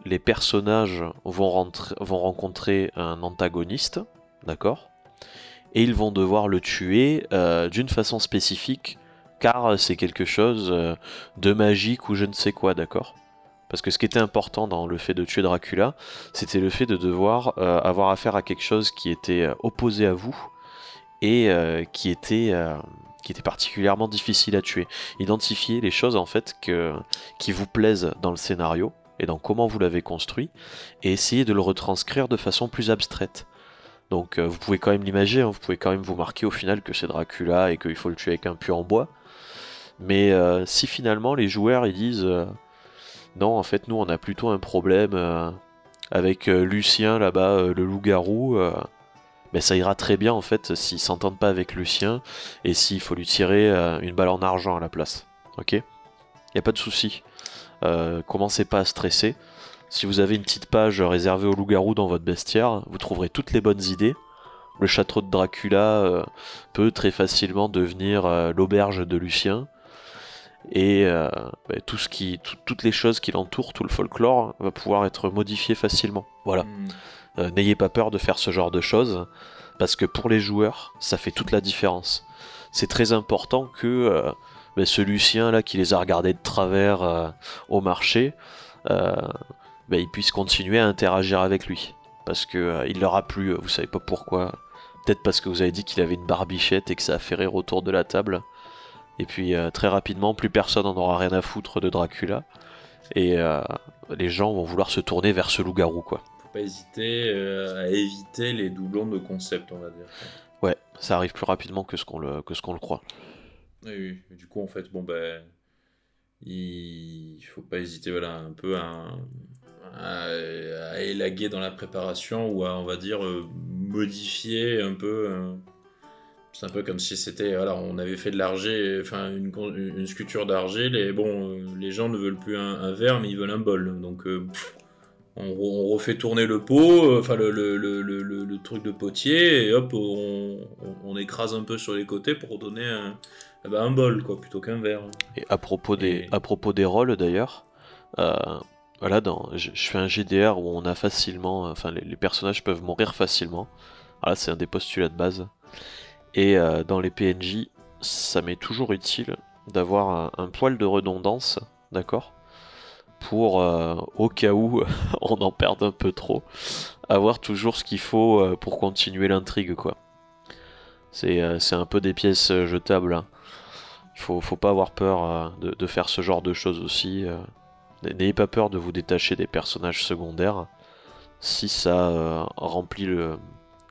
les personnages vont, rencontrer un antagoniste, d'accord? Et ils vont devoir le tuer d'une façon spécifique car c'est quelque chose de magique ou je ne sais quoi, d'accord? Parce que ce qui était important dans le fait de tuer Dracula, c'était le fait de devoir euh, avoir affaire à quelque chose qui était euh, opposé à vous et euh, qui, était, qui était particulièrement difficile à tuer. Identifier les choses en fait qui vous plaisent dans le scénario et dans comment vous l'avez construit et essayer de le retranscrire de façon plus abstraite. Donc vous pouvez quand même l'imaginer, hein, vous pouvez quand même vous marquer au final que c'est Dracula et qu'il faut le tuer avec un puits en bois. Mais si finalement les joueurs ils disent non, en fait, nous, on a plutôt un problème euh, avec euh, Lucien là-bas, euh, le loup-garou. Mais ça ira très bien en fait s'ils s'entendent pas avec Lucien et s'il faut lui tirer une balle en argent à la place. Ok? Y a pas de souci. commencez pas à stresser. Si vous avez une petite page réservée au loup-garou dans votre bestiaire, vous trouverez toutes les bonnes idées. Le château de Dracula peut très facilement devenir l'auberge de Lucien et euh, bah, tout ce qui, toutes les choses qui l'entourent, tout le folklore, va pouvoir être modifié facilement. Voilà. Hmm. Euh, n'ayez pas peur de faire ce genre de choses, parce que pour les joueurs, ça fait toute la différence. C'est très important que euh, bah, ce Lucien là qui les a regardés de travers au marché, bah, il puisse continuer à interagir avec lui, parce que il leur a plu. Vous savez pas pourquoi. Peut-être parce que vous avez dit qu'il avait une barbichette et que ça a fait rire autour de la table. Et puis euh, très rapidement, plus personne n'en aura rien à foutre de Dracula. Et euh, les gens vont vouloir se tourner vers ce loup-garou. Pas hésiter euh, à éviter les doublons de concept, on va dire. Ouais, ça arrive plus rapidement que ce qu'on le, que ce qu'on le croit. Oui, oui, du coup, en fait, bon, ben. Il faut pas hésiter, voilà, un peu à, à, élaguer dans la préparation ou à, on va dire, modifier un peu c'est un peu comme si c'était, voilà, on avait fait de l'argile, enfin une, une sculpture d'argile, et bon, euh, les gens ne veulent plus un, verre, mais ils veulent un bol. Donc euh, on, refait tourner le pot, euh, enfin le, le, le, truc de potier, et hop, on, écrase un peu sur les côtés pour donner un, eh ben, un bol, quoi, plutôt qu'un verre. Et à propos des, à propos des rôles d'ailleurs, voilà, dans, je, fais un GDR où on a facilement, enfin les, les personnages peuvent mourir facilement. Voilà, c'est un des postulats de base. Et euh, dans les PNJ, ça m'est toujours utile d'avoir un, poil de redondance, d'accord? Pour, au cas où on en perde un peu trop, avoir toujours ce qu'il faut pour continuer l'intrigue, quoi. C'est un peu des pièces jetables. Hein. Faut, faut pas avoir peur de, de, faire ce genre de choses aussi. N'ayez pas peur de vous détacher des personnages secondaires si ça euh, remplit le,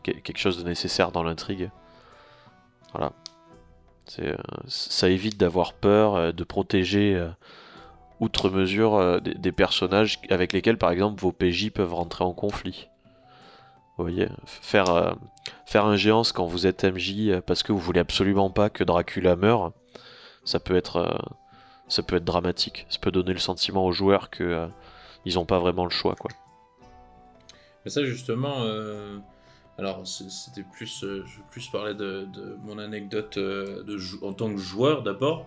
quelque chose de nécessaire dans l'intrigue. Voilà. Euh, ça évite d'avoir peur, euh, de protéger outre mesure des, personnages avec lesquels par exemple vos PJ peuvent rentrer en conflit. Vous voyez, faire, faire ingéance quand vous êtes MJ parce que vous voulez absolument pas que Dracula meure, ça peut être, être dramatique. Ça peut donner le sentiment aux joueurs que ils n'ont pas vraiment le choix, quoi. Mais ça, justement, euh, alors c'était plus, euh, je vais plus parler de, mon anecdote euh, en tant que joueur d'abord.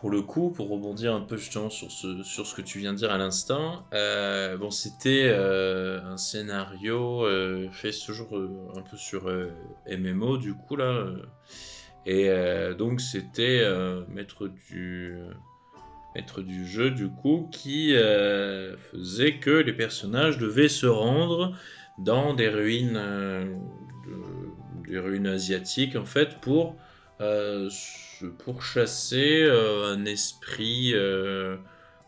Pour le coup, pour rebondir un peu justement sur ce, que tu viens de dire à l'instant, bon, c'était un scénario fait toujours un peu sur MMO du coup là, et donc c'était maître du maître du jeu du coup, qui euh, faisait que les personnages devaient se rendre dans des ruines, euh, des ruines asiatiques en fait pour euh, pour chasser un esprit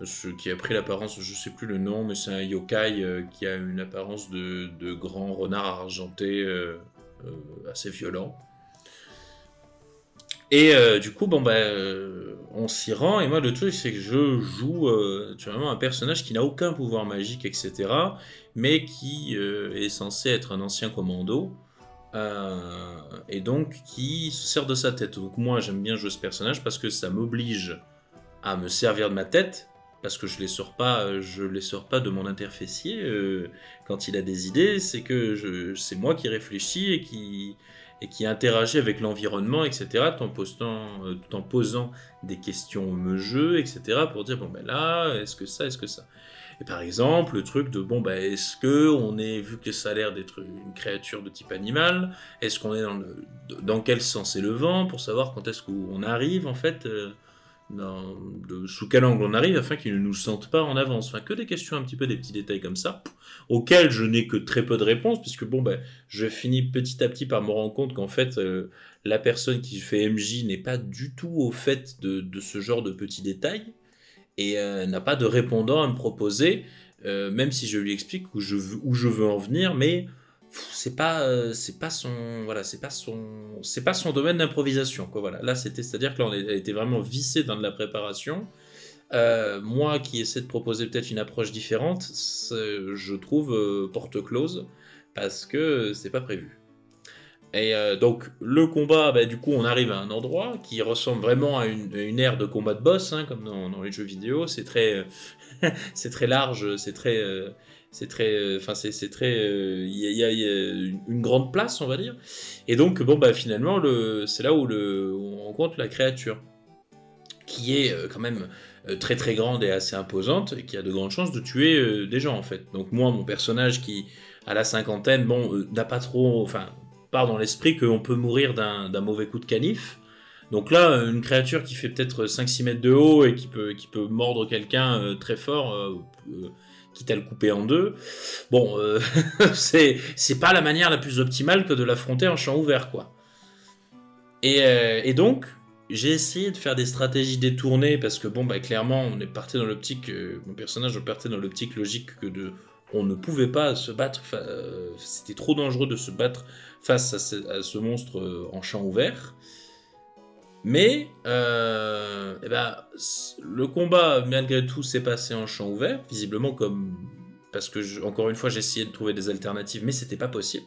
ce qui a pris l'apparence, je sais plus le nom, mais c'est un yokai qui a une apparence de, grand renard argenté assez violent. Et euh, du coup, bon, bah, euh, on s'y rend. Et moi, le truc, c'est que je joue euh, un personnage qui n'a aucun pouvoir magique, etc. Mais qui est censé être un ancien commando. Et donc, qui se sert de sa tête. Donc, moi, j'aime bien jouer ce personnage parce que ça m'oblige à me servir de ma tête. Parce que je les je les sors pas de mon interfécier quand il a des idées. C'est que c'est moi qui réfléchis et qui, et qui interagit avec l'environnement, etc., tout en, postant, euh, en posant des questions au jeu, etc., pour dire, bon ben là, est-ce que ça, est-ce que ça? Et par exemple, le truc de, bon ben est-ce que on est, vu que ça a l'air d'être une créature de type animal, est-ce qu'on est dans dans quel sens est le vent, pour savoir quand est-ce qu'on arrive, en fait, euh, sous quel angle on arrive afin qu'ils ne nous sentent pas en avance. Enfin, que des questions un petit peu, des petits détails comme ça, auxquels je n'ai que très peu de réponses, puisque bon, ben, je finis petit à petit par me rendre compte qu'en fait, euh, la personne qui fait MJ n'est pas du tout au fait de, ce genre de petits détails et euh, n'a pas de répondant à me proposer, euh, même si je lui explique où je veux, où je veux en venir, mais c'est pas euh, c'est pas son voilà c'est pas son c'est pas son domaine d'improvisation quoi voilà. Là c'était c'est à dire que là on été vraiment vissé dans de la préparation. Moi qui essaie de proposer peut-être une approche différente je trouve porte close parce que c'est pas prévu et donc le combat bah, du coup on arrive à un endroit qui ressemble vraiment à une, ère de combat de boss hein, comme dans, les jeux vidéo c'est très c'est très large c'est très c'est très, euh, enfin c'est très, il y, a une grande place, on va dire. Et donc bon bah finalement c'est là où, le, on rencontre la créature, qui est euh, quand même euh, très très grande et assez imposante, et qui a de grandes chances de tuer des gens en fait. Donc moi mon personnage qui à la cinquantaine, bon n'a pas trop, enfin part dans l'esprit qu'on peut mourir d'un mauvais coup de canif. Donc là, une créature qui fait peut-être 5-6 mètres de haut et qui peut, qui peut mordre quelqu'un très fort, quitte à le couper en deux. Bon, euh, c'est pas la manière la plus optimale que de l'affronter en champ ouvert, quoi. Et, euh, donc, j'ai essayé de faire des stratégies détournées parce que, bon, bah, clairement, on est parti dans l'optique, euh, mon personnage partait dans l'optique logique que de. On ne pouvait pas se battre, c'était trop dangereux de se battre face à ce monstre en champ ouvert. Mais euh, eh ben, le combat, malgré tout, s'est passé en champ ouvert, visiblement comme parce que encore une fois, j'essayais de trouver des alternatives, mais c'était pas possible.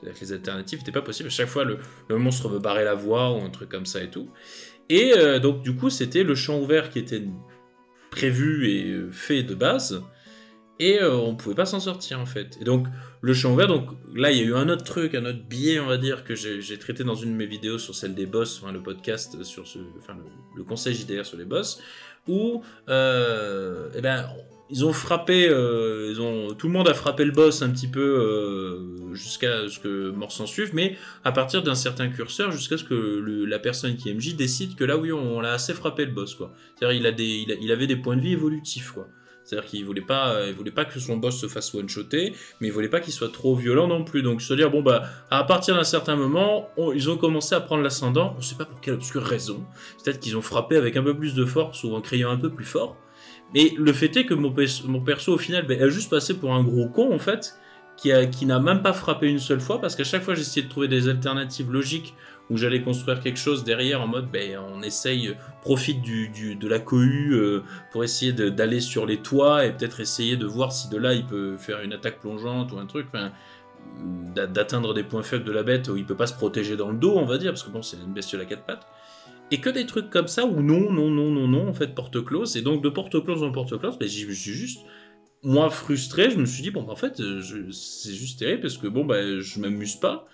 C'est-à-dire que les alternatives n'étaient pas possibles. À chaque fois, le, monstre me barrait la voie ou un truc comme ça et tout. Et euh, donc, du coup, c'était le champ ouvert qui était prévu et fait de base et euh, on pouvait pas s'en sortir en fait. Et donc le champ ouvert, donc là il y a eu un autre truc, un autre biais on va dire que j'ai traité dans une de mes vidéos sur celle des boss, enfin le podcast sur ce, enfin le, conseil JDR sur les boss, où euh, eh ben ils ont frappé, euh, ils ont, tout le monde a frappé le boss un petit peu jusqu'à ce que mort s'en suive, mais à partir d'un certain curseur jusqu'à ce que la personne qui est MJ décide que là oui on, l'a assez frappé le boss quoi. C'est-à-dire il a des, il avait des points de vie évolutifs quoi. C'est-à-dire qu'il voulait pas, il voulait pas que son boss se fasse one-shotter, mais il voulait pas qu'il soit trop violent non plus. Donc se dire bon bah à partir d'un certain moment, ils ont commencé à prendre l'ascendant. On sait pas pour quelle obscure raison. Peut-être qu'ils ont frappé avec un peu plus de force ou en criant un peu plus fort. Mais le fait est que mon, perso au final ben, a juste passé pour un gros con en fait, qui, qui n'a même pas frappé une seule fois parce qu'à chaque fois j'essayais de trouver des alternatives logiques où j'allais construire quelque chose derrière en mode ben, on essaye, profite du, de la cohue euh, pour essayer d'aller sur les toits et peut-être essayer de voir si de là il peut faire une attaque plongeante ou un truc, d'atteindre des points faibles de la bête où il peut pas se protéger dans le dos, on va dire, parce que bon, c'est une bestiole à quatre pattes. Et que des trucs comme ça où non, non, non, non, non, en fait, porte close. Et donc de porte close en porte close, ben, je suis juste moi frustré, je me suis dit bon en fait c'est juste terrible parce que bon bah je m'amuse pas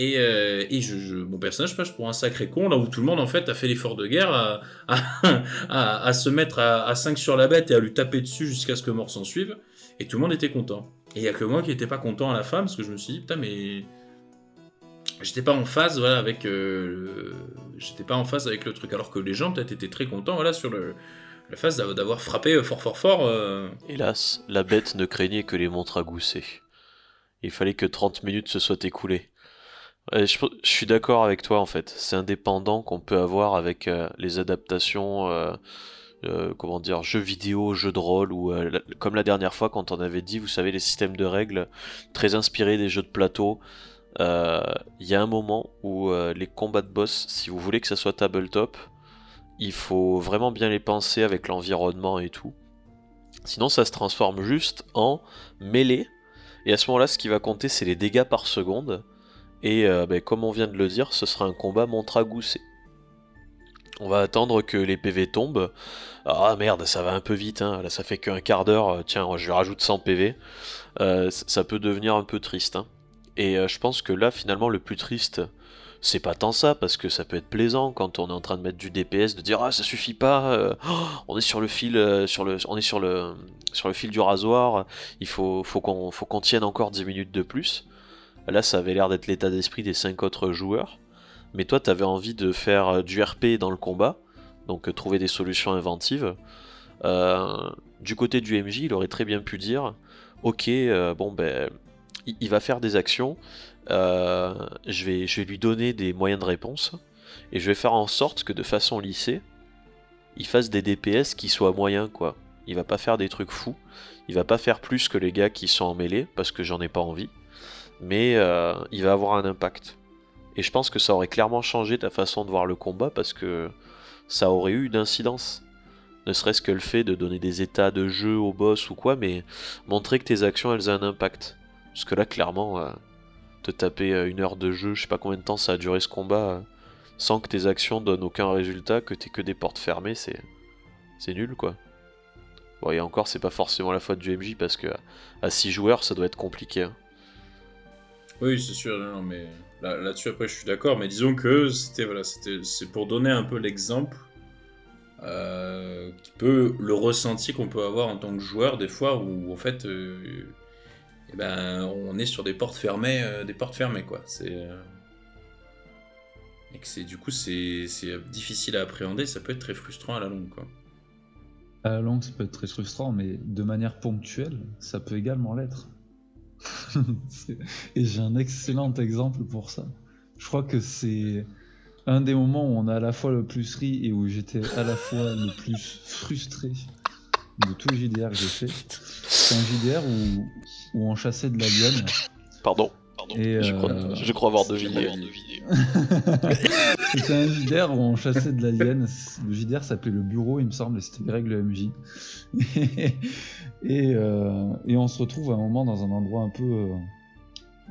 et, euh, mon personnage passe pour un sacré con, là où tout le monde en fait a fait l'effort de guerre à, se mettre à, 5 sur la bête et à lui taper dessus jusqu'à ce que mort s'en suive. Et tout le monde était content. Et il y a que moi qui n'étais pas content à la fin parce que je me suis dit putain mais j'étais pas en phase voilà avec euh, j'étais pas en phase avec le truc alors que les gens peut-être étaient très contents voilà sur le la phase d'avoir frappé fort fort fort. Euh. Hélas, la bête ne craignait que les montres à gousser. Il fallait que 30 minutes se soient écoulées je, suis d'accord avec toi en fait. C'est indépendant qu'on peut avoir avec euh, les adaptations, euh, euh, comment dire, jeux vidéo, jeux de rôle, ou comme la dernière fois quand on avait dit, vous savez, les systèmes de règles très inspirés des jeux de plateau. Il y a un moment où les combats de boss, si vous voulez que ça soit tabletop, il faut vraiment bien les penser avec l'environnement et tout. Sinon, ça se transforme juste en mêlée. Et à ce moment-là, ce qui va compter, c'est les dégâts par seconde. Et euh, ben, comme on vient de le dire, ce sera un combat montragoussé. On va attendre que les PV tombent. Ah merde, ça va un peu vite, hein. là ça fait qu'un quart d'heure, tiens, je rajoute 100 PV. Euh, ça peut devenir un peu triste. Hein. Et euh, je pense que là, finalement, le plus triste, c'est pas tant ça, parce que ça peut être plaisant quand on est en train de mettre du DPS, de dire ah ça suffit pas, on est sur le fil, sur le, fil du rasoir, il faut, faut qu'on, faut qu'on tienne encore 10 minutes de plus. Là, ça avait l'air d'être l'état d'esprit des 5 autres joueurs. Mais toi, tu avais envie de faire euh, du RP dans le combat, donc euh, trouver des solutions inventives. Euh, du côté du MJ, il aurait très bien pu dire Ok, bon, ben, il, va faire des actions, je, vais, je vais lui donner des moyens de réponse, et je vais faire en sorte que de façon lissée, il fasse des DPS qui soient moyens, quoi. Il va pas faire des trucs fous, il va pas faire plus que les gars qui sont en mêlée, parce que j'en ai pas envie mais euh, il va avoir un impact. Et je pense que ça aurait clairement changé ta façon de voir le combat parce que ça aurait eu une. Ne serait-ce que le fait de donner des états de jeu au boss ou quoi, mais montrer que tes actions elles ont un impact. Parce que là, clairement, euh, te taper euh, une heure de jeu, je sais pas combien de temps ça a duré ce combat, sans que tes actions donnent aucun résultat, que t'aies que des portes fermées, c'est. C'est nul quoi. Bon, et encore, c'est pas forcément la faute du MJ parce que à 6 joueurs, ça doit être compliqué. Hein. Oui, c'est sûr, non, mais là, dessus après je suis d'accord, mais disons que c'était voilà, c'était c'est pour donner un peu l'exemple euh, le ressenti qu'on peut avoir en tant que joueur des fois où en fait euh, eh ben on est sur des portes fermées, euh, des portes fermées quoi. C'est et que c'est du coup c'est difficile à appréhender, ça peut être très frustrant à la longue quoi. À la longue, ça peut être très frustrant, mais de manière ponctuelle, ça peut également l'être. et j'ai un excellent exemple pour ça. Je crois que c'est un des moments où on a à la fois le plus ri et où j'étais à la fois le plus frustré de tout JDR que j'ai fait. C'est un JDR où, où on chassait de la lionne. Pardon. Euh, je, crois, avoir deviné. c'était un JDR où on chassait de l'alien. Le JDR s'appelait le bureau, il me semble, et c'était les règles MJ. et, euh, et, on se retrouve à un moment dans un endroit un peu, euh,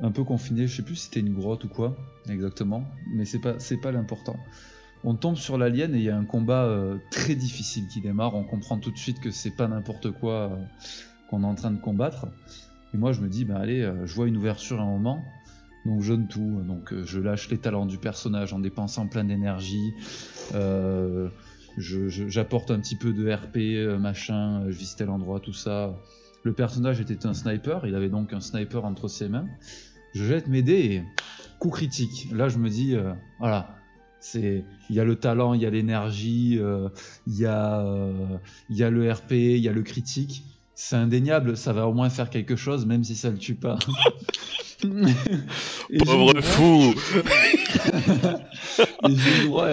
un peu confiné. Je sais plus si c'était une grotte ou quoi, exactement, mais c'est pas, c'est pas l'important. On tombe sur l'alien et il y a un combat très difficile qui démarre. On comprend tout de suite que c'est pas n'importe quoi qu'on est en train de combattre. Et moi, je me dis, bah allez, euh, je vois une ouverture à un moment, donc je donne tout. Donc euh, je lâche les talents du personnage en dépensant plein d'énergie. Euh, j'apporte un petit peu de RP, machin, je visite tel endroit, tout ça. Le personnage était un sniper, il avait donc un sniper entre ses mains. Je jette mes dés et coup critique. Là, je me dis, voilà, C'est, il y a le talent, il y a l'énergie, il y a, il y a le RP, il y a le critique. C'est indéniable, ça va au moins faire quelque chose, même si ça le tue pas. Pauvre fou Et j'ai eu droit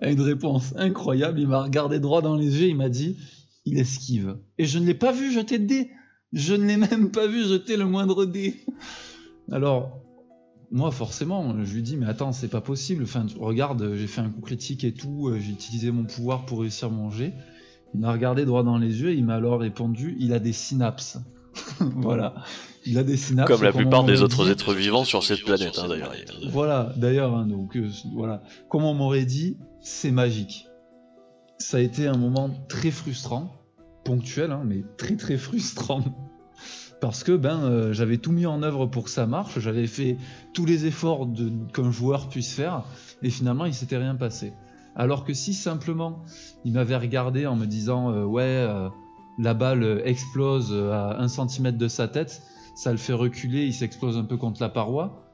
à une réponse incroyable. Il m'a regardé droit dans les yeux, il m'a dit il esquive. Et je ne l'ai pas vu jeter de dés. Je ne l'ai même pas vu jeter le moindre dé. Alors, moi, forcément, je lui dis, mais attends, c'est pas possible. Enfin, regarde, j'ai fait un coup critique et tout, euh, j'ai utilisé mon pouvoir pour réussir mon jet. Il m'a regardé droit dans les yeux et il m'a alors répondu, il a des synapses. voilà. Il a des synapses. Comme la plupart des autres êtres vivants sur cette planète, hein, d'ailleurs. Voilà, d'ailleurs, hein, donc, euh, voilà. Comme on m'aurait dit, c'est magique ça a été un moment très frustrant, ponctuel, hein, mais très très frustrant. Parce que ben, euh, j'avais tout mis en œuvre pour que ça marche, j'avais fait tous les efforts qu'un joueur puisse faire, et finalement il s'était rien passé. Alors que si simplement il m'avait regardé en me disant euh, ouais euh, la balle explose à un centimètre de sa tête, ça le fait reculer, il s'explose un peu contre la paroi,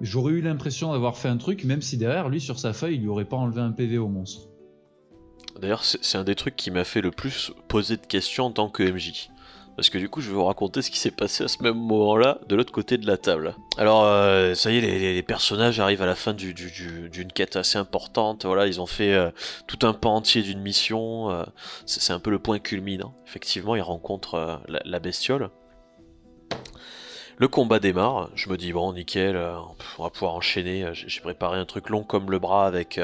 j'aurais eu l'impression d'avoir fait un truc, même si derrière lui sur sa feuille il lui aurait pas enlevé un PV au monstre. D'ailleurs, c'est un des trucs qui m'a fait le plus poser de questions en tant que MJ. Parce que du coup, je vais vous raconter ce qui s'est passé à ce même moment-là, de l'autre côté de la table. Alors, euh, ça y est, les, personnages arrivent à la fin d'une quête assez importante. Voilà, ils ont fait euh, tout un pan entier d'une mission. Euh, c'est un peu le point culminant. Effectivement, ils rencontrent la, bestiole. Le combat démarre, je me dis bon nickel, on va pouvoir enchaîner, j'ai préparé un truc long comme le bras avec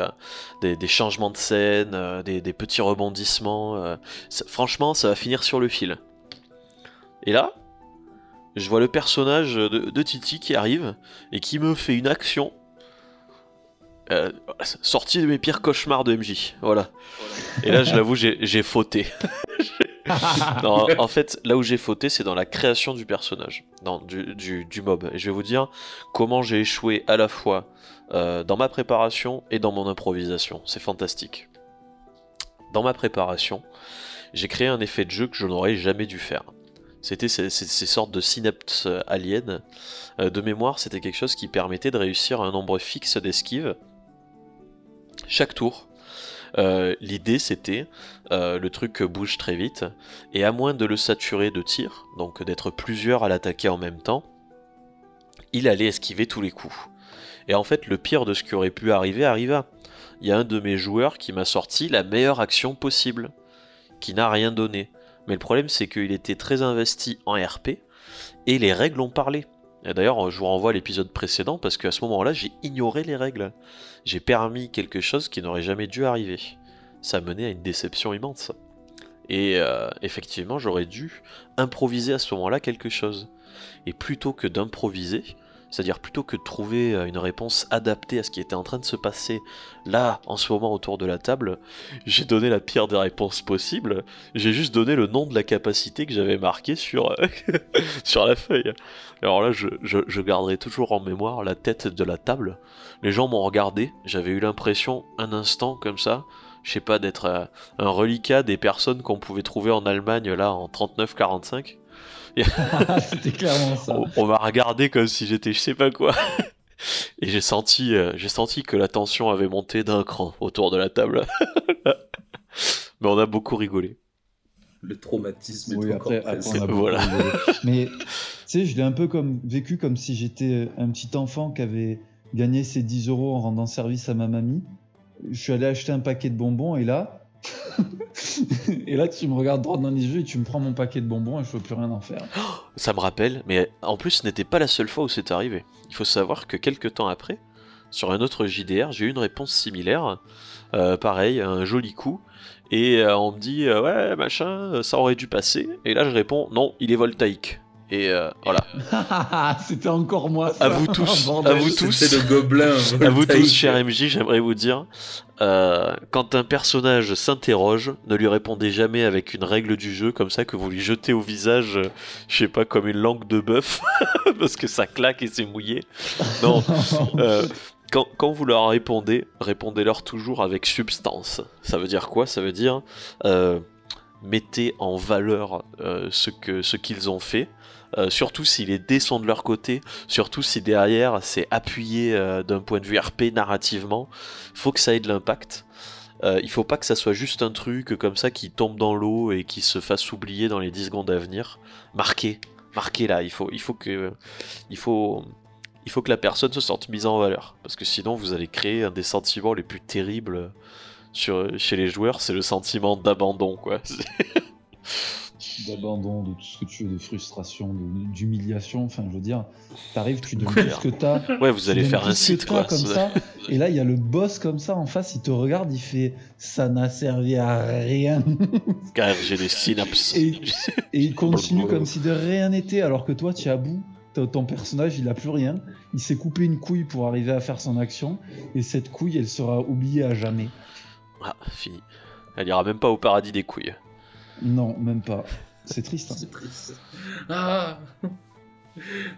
des, changements de scène, des, petits rebondissements, franchement ça va finir sur le fil. Et là, je vois le personnage de, Titi qui arrive et qui me fait une action sortie de mes pires cauchemars de MJ, voilà. Et là je l'avoue j'ai fauté. en fait, là où j'ai fauté, c'est dans la création du personnage, du, mob. Et je vais vous dire comment j'ai échoué à la fois euh, dans ma préparation et dans mon improvisation. C'est fantastique. Dans ma préparation, j'ai créé un effet de jeu que je n'aurais jamais dû faire. C'était ces, sortes de synapses aliens. Euh, de mémoire, c'était quelque chose qui permettait de réussir un nombre fixe d'esquives chaque tour euh, l'idée c'était euh, le truc bouge très vite, et à moins de le saturer de tir, donc d'être plusieurs à l'attaquer en même temps, il allait esquiver tous les coups. Et en fait, le pire de ce qui aurait pu arriver arriva. Il y a un de mes joueurs qui m'a sorti la meilleure action possible, qui n'a rien donné. Mais le problème, c'est qu'il était très investi en RP, et les règles ont parlé. D'ailleurs, je vous renvoie à l'épisode précédent parce qu'à ce moment-là, j'ai ignoré les règles. J'ai permis quelque chose qui n'aurait jamais dû arriver. Ça a mené à une déception immense. Et euh, effectivement, j'aurais dû improviser à ce moment-là quelque chose. Et plutôt que d'improviser, c'est-à-dire plutôt que de trouver euh, une réponse adaptée à ce qui était en train de se passer là, en ce moment autour de la table, j'ai donné la pire des réponses possibles. J'ai juste donné le nom de la capacité que j'avais marqué sur, sur la feuille. Alors là, je, garderai toujours en mémoire la tête de la table. Les gens m'ont regardé, j'avais eu l'impression, un instant comme ça, je sais pas, d'être euh, un reliquat des personnes qu'on pouvait trouver en Allemagne là en 39-45. C'était clairement ça. On, m'a regardé comme si j'étais je sais pas quoi. Et j'ai senti, euh, j'ai senti que la tension avait monté d'un cran autour de la table. Mais on a beaucoup rigolé. Le traumatisme est encore après, voilà. Mais tu sais, je l'ai un peu comme vécu comme si j'étais un petit enfant qui avait gagné ses 10 euros en rendant service à ma mamie. Je suis allé acheter un paquet de bonbons et là, et là, tu me regardes droit dans les yeux et tu me prends mon paquet de bonbons et je peux plus rien en faire. Ça me rappelle, mais en plus, ce n'était pas la seule fois où c'est arrivé. Il faut savoir que quelques temps après, sur un autre JDR, j'ai eu une réponse similaire. Euh, pareil, un joli coup. Et euh, on me dit, euh, ouais, machin, ça aurait dû passer. Et là, je réponds, non, il est voltaïque. Et euh, voilà. C'était encore moi. À vous tous. à vous tous. C'est le gobelin. à vous tous, cher MJ, j'aimerais vous dire, euh, quand un personnage s'interroge, ne lui répondez jamais avec une règle du jeu comme ça que vous lui jetez au visage, euh, je sais pas, comme une langue de bœuf, parce que ça claque et c'est mouillé. Non. quand, quand, vous leur répondez, répondez-leur toujours avec substance. Ça veut dire quoi? Ça veut dire mettez en valeur ce que ce qu'ils ont fait. Surtout si les dés sont de leur côté, surtout si derrière c'est appuyé d'un point de vue RP narrativement, faut que ça ait de l'impact. il faut pas que ça soit juste un truc comme ça qui tombe dans l'eau et qui se fasse oublier dans les 10 secondes à venir. Marquez, marquez là, il faut, il faut que, il faut, il faut que la personne se sente mise en valeur. Parce que sinon, vous allez créer un des sentiments les plus terribles chez les joueurs, c'est le sentiment d'abandon, quoi. d'abandon, de tout ce que tu veux, de frustration, d'humiliation. Enfin, je veux dire, t'arrives, tu donnes tout ce que t'as. Ouais, vous allez faire un site, quoi. Comme ça, et là, il y a le boss comme ça en face, il te regarde, il fait Ça n'a servi à rien. Car j'ai des synapses. Et, et il continue comme si de rien n'était, alors que toi, tu es à bout ton personnage il a plus rien, il s'est coupé une couille pour arriver à faire son action, et cette couille elle sera oubliée à jamais. Ah, fini. Elle ira même pas au paradis des couilles. Non, même pas. C'est triste. Hein. c'est triste. Ah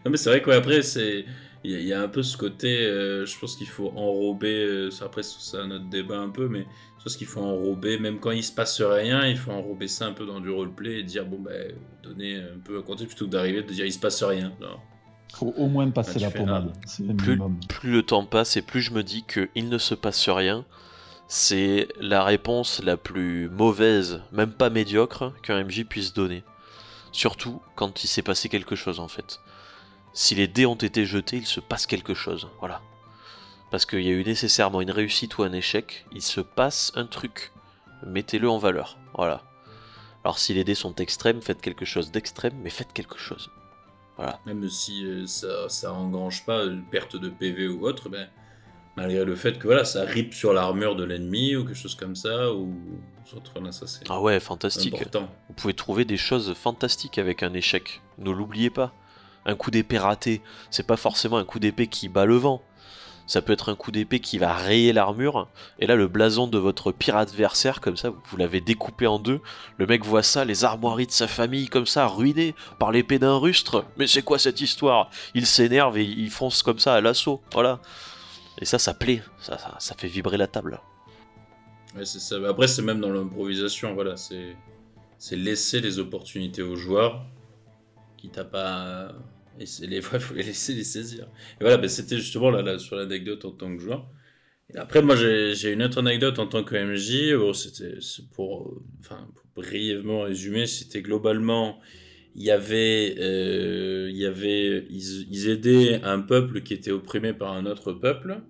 Non mais c'est vrai qu'après c'est... Il y, a un peu ce côté, euh, je pense qu'il faut enrober, euh, après c'est un autre débat un peu, mais je pense qu'il faut enrober, même quand il se passe rien, il faut enrober ça un peu dans du roleplay et dire, bon ben, donner un peu à compter plutôt que d'arriver de dire il se passe rien. Faut au moins passer la pommade. Plus, plus, le temps passe et plus je me dis qu'il ne se passe rien, c'est la réponse la plus mauvaise, même pas médiocre, qu'un MJ puisse donner. Surtout quand il s'est passé quelque chose en fait. Si les dés ont été jetés, il se passe quelque chose. Voilà. Parce qu'il y a eu nécessairement une réussite ou un échec, il se passe un truc. Mettez-le en valeur. Voilà. Alors si les dés sont extrêmes, faites quelque chose d'extrême, mais faites quelque chose. Voilà. Même si euh, ça, ça pas une perte de PV ou autre, ben, malgré le fait que voilà, ça rip sur l'armure de l'ennemi ou quelque chose comme ça, ou ça c'est Ah ouais, fantastique. Vous pouvez trouver des choses fantastiques avec un échec. Ne l'oubliez pas. Un coup d'épée raté, c'est pas forcément un coup d'épée qui bat le vent. Ça peut être un coup d'épée qui va rayer l'armure. Et là, le blason de votre pire adversaire, comme ça, vous l'avez découpé en deux. Le mec voit ça, les armoiries de sa famille, comme ça, ruinées par l'épée d'un rustre. Mais c'est quoi cette histoire? Il s'énerve et il fonce comme ça à l'assaut. Voilà. Et ça, ça plaît, ça, ça, fait vibrer la table. Après, c'est même dans l'improvisation, voilà, c'est, laisser les opportunités aux joueurs, qui t'a pas, c'est les fois, il faut les laisser les saisir. Et voilà, ben, c'était justement là, sur l'anecdote en tant que joueur. Après, moi, j'ai, une autre anecdote en tant que MJ. c'était pour, enfin, pour brièvement résumer, c'était globalement il y avait, euh, il y avait, ils, aidaient un peuple qui était opprimé par un autre peuple.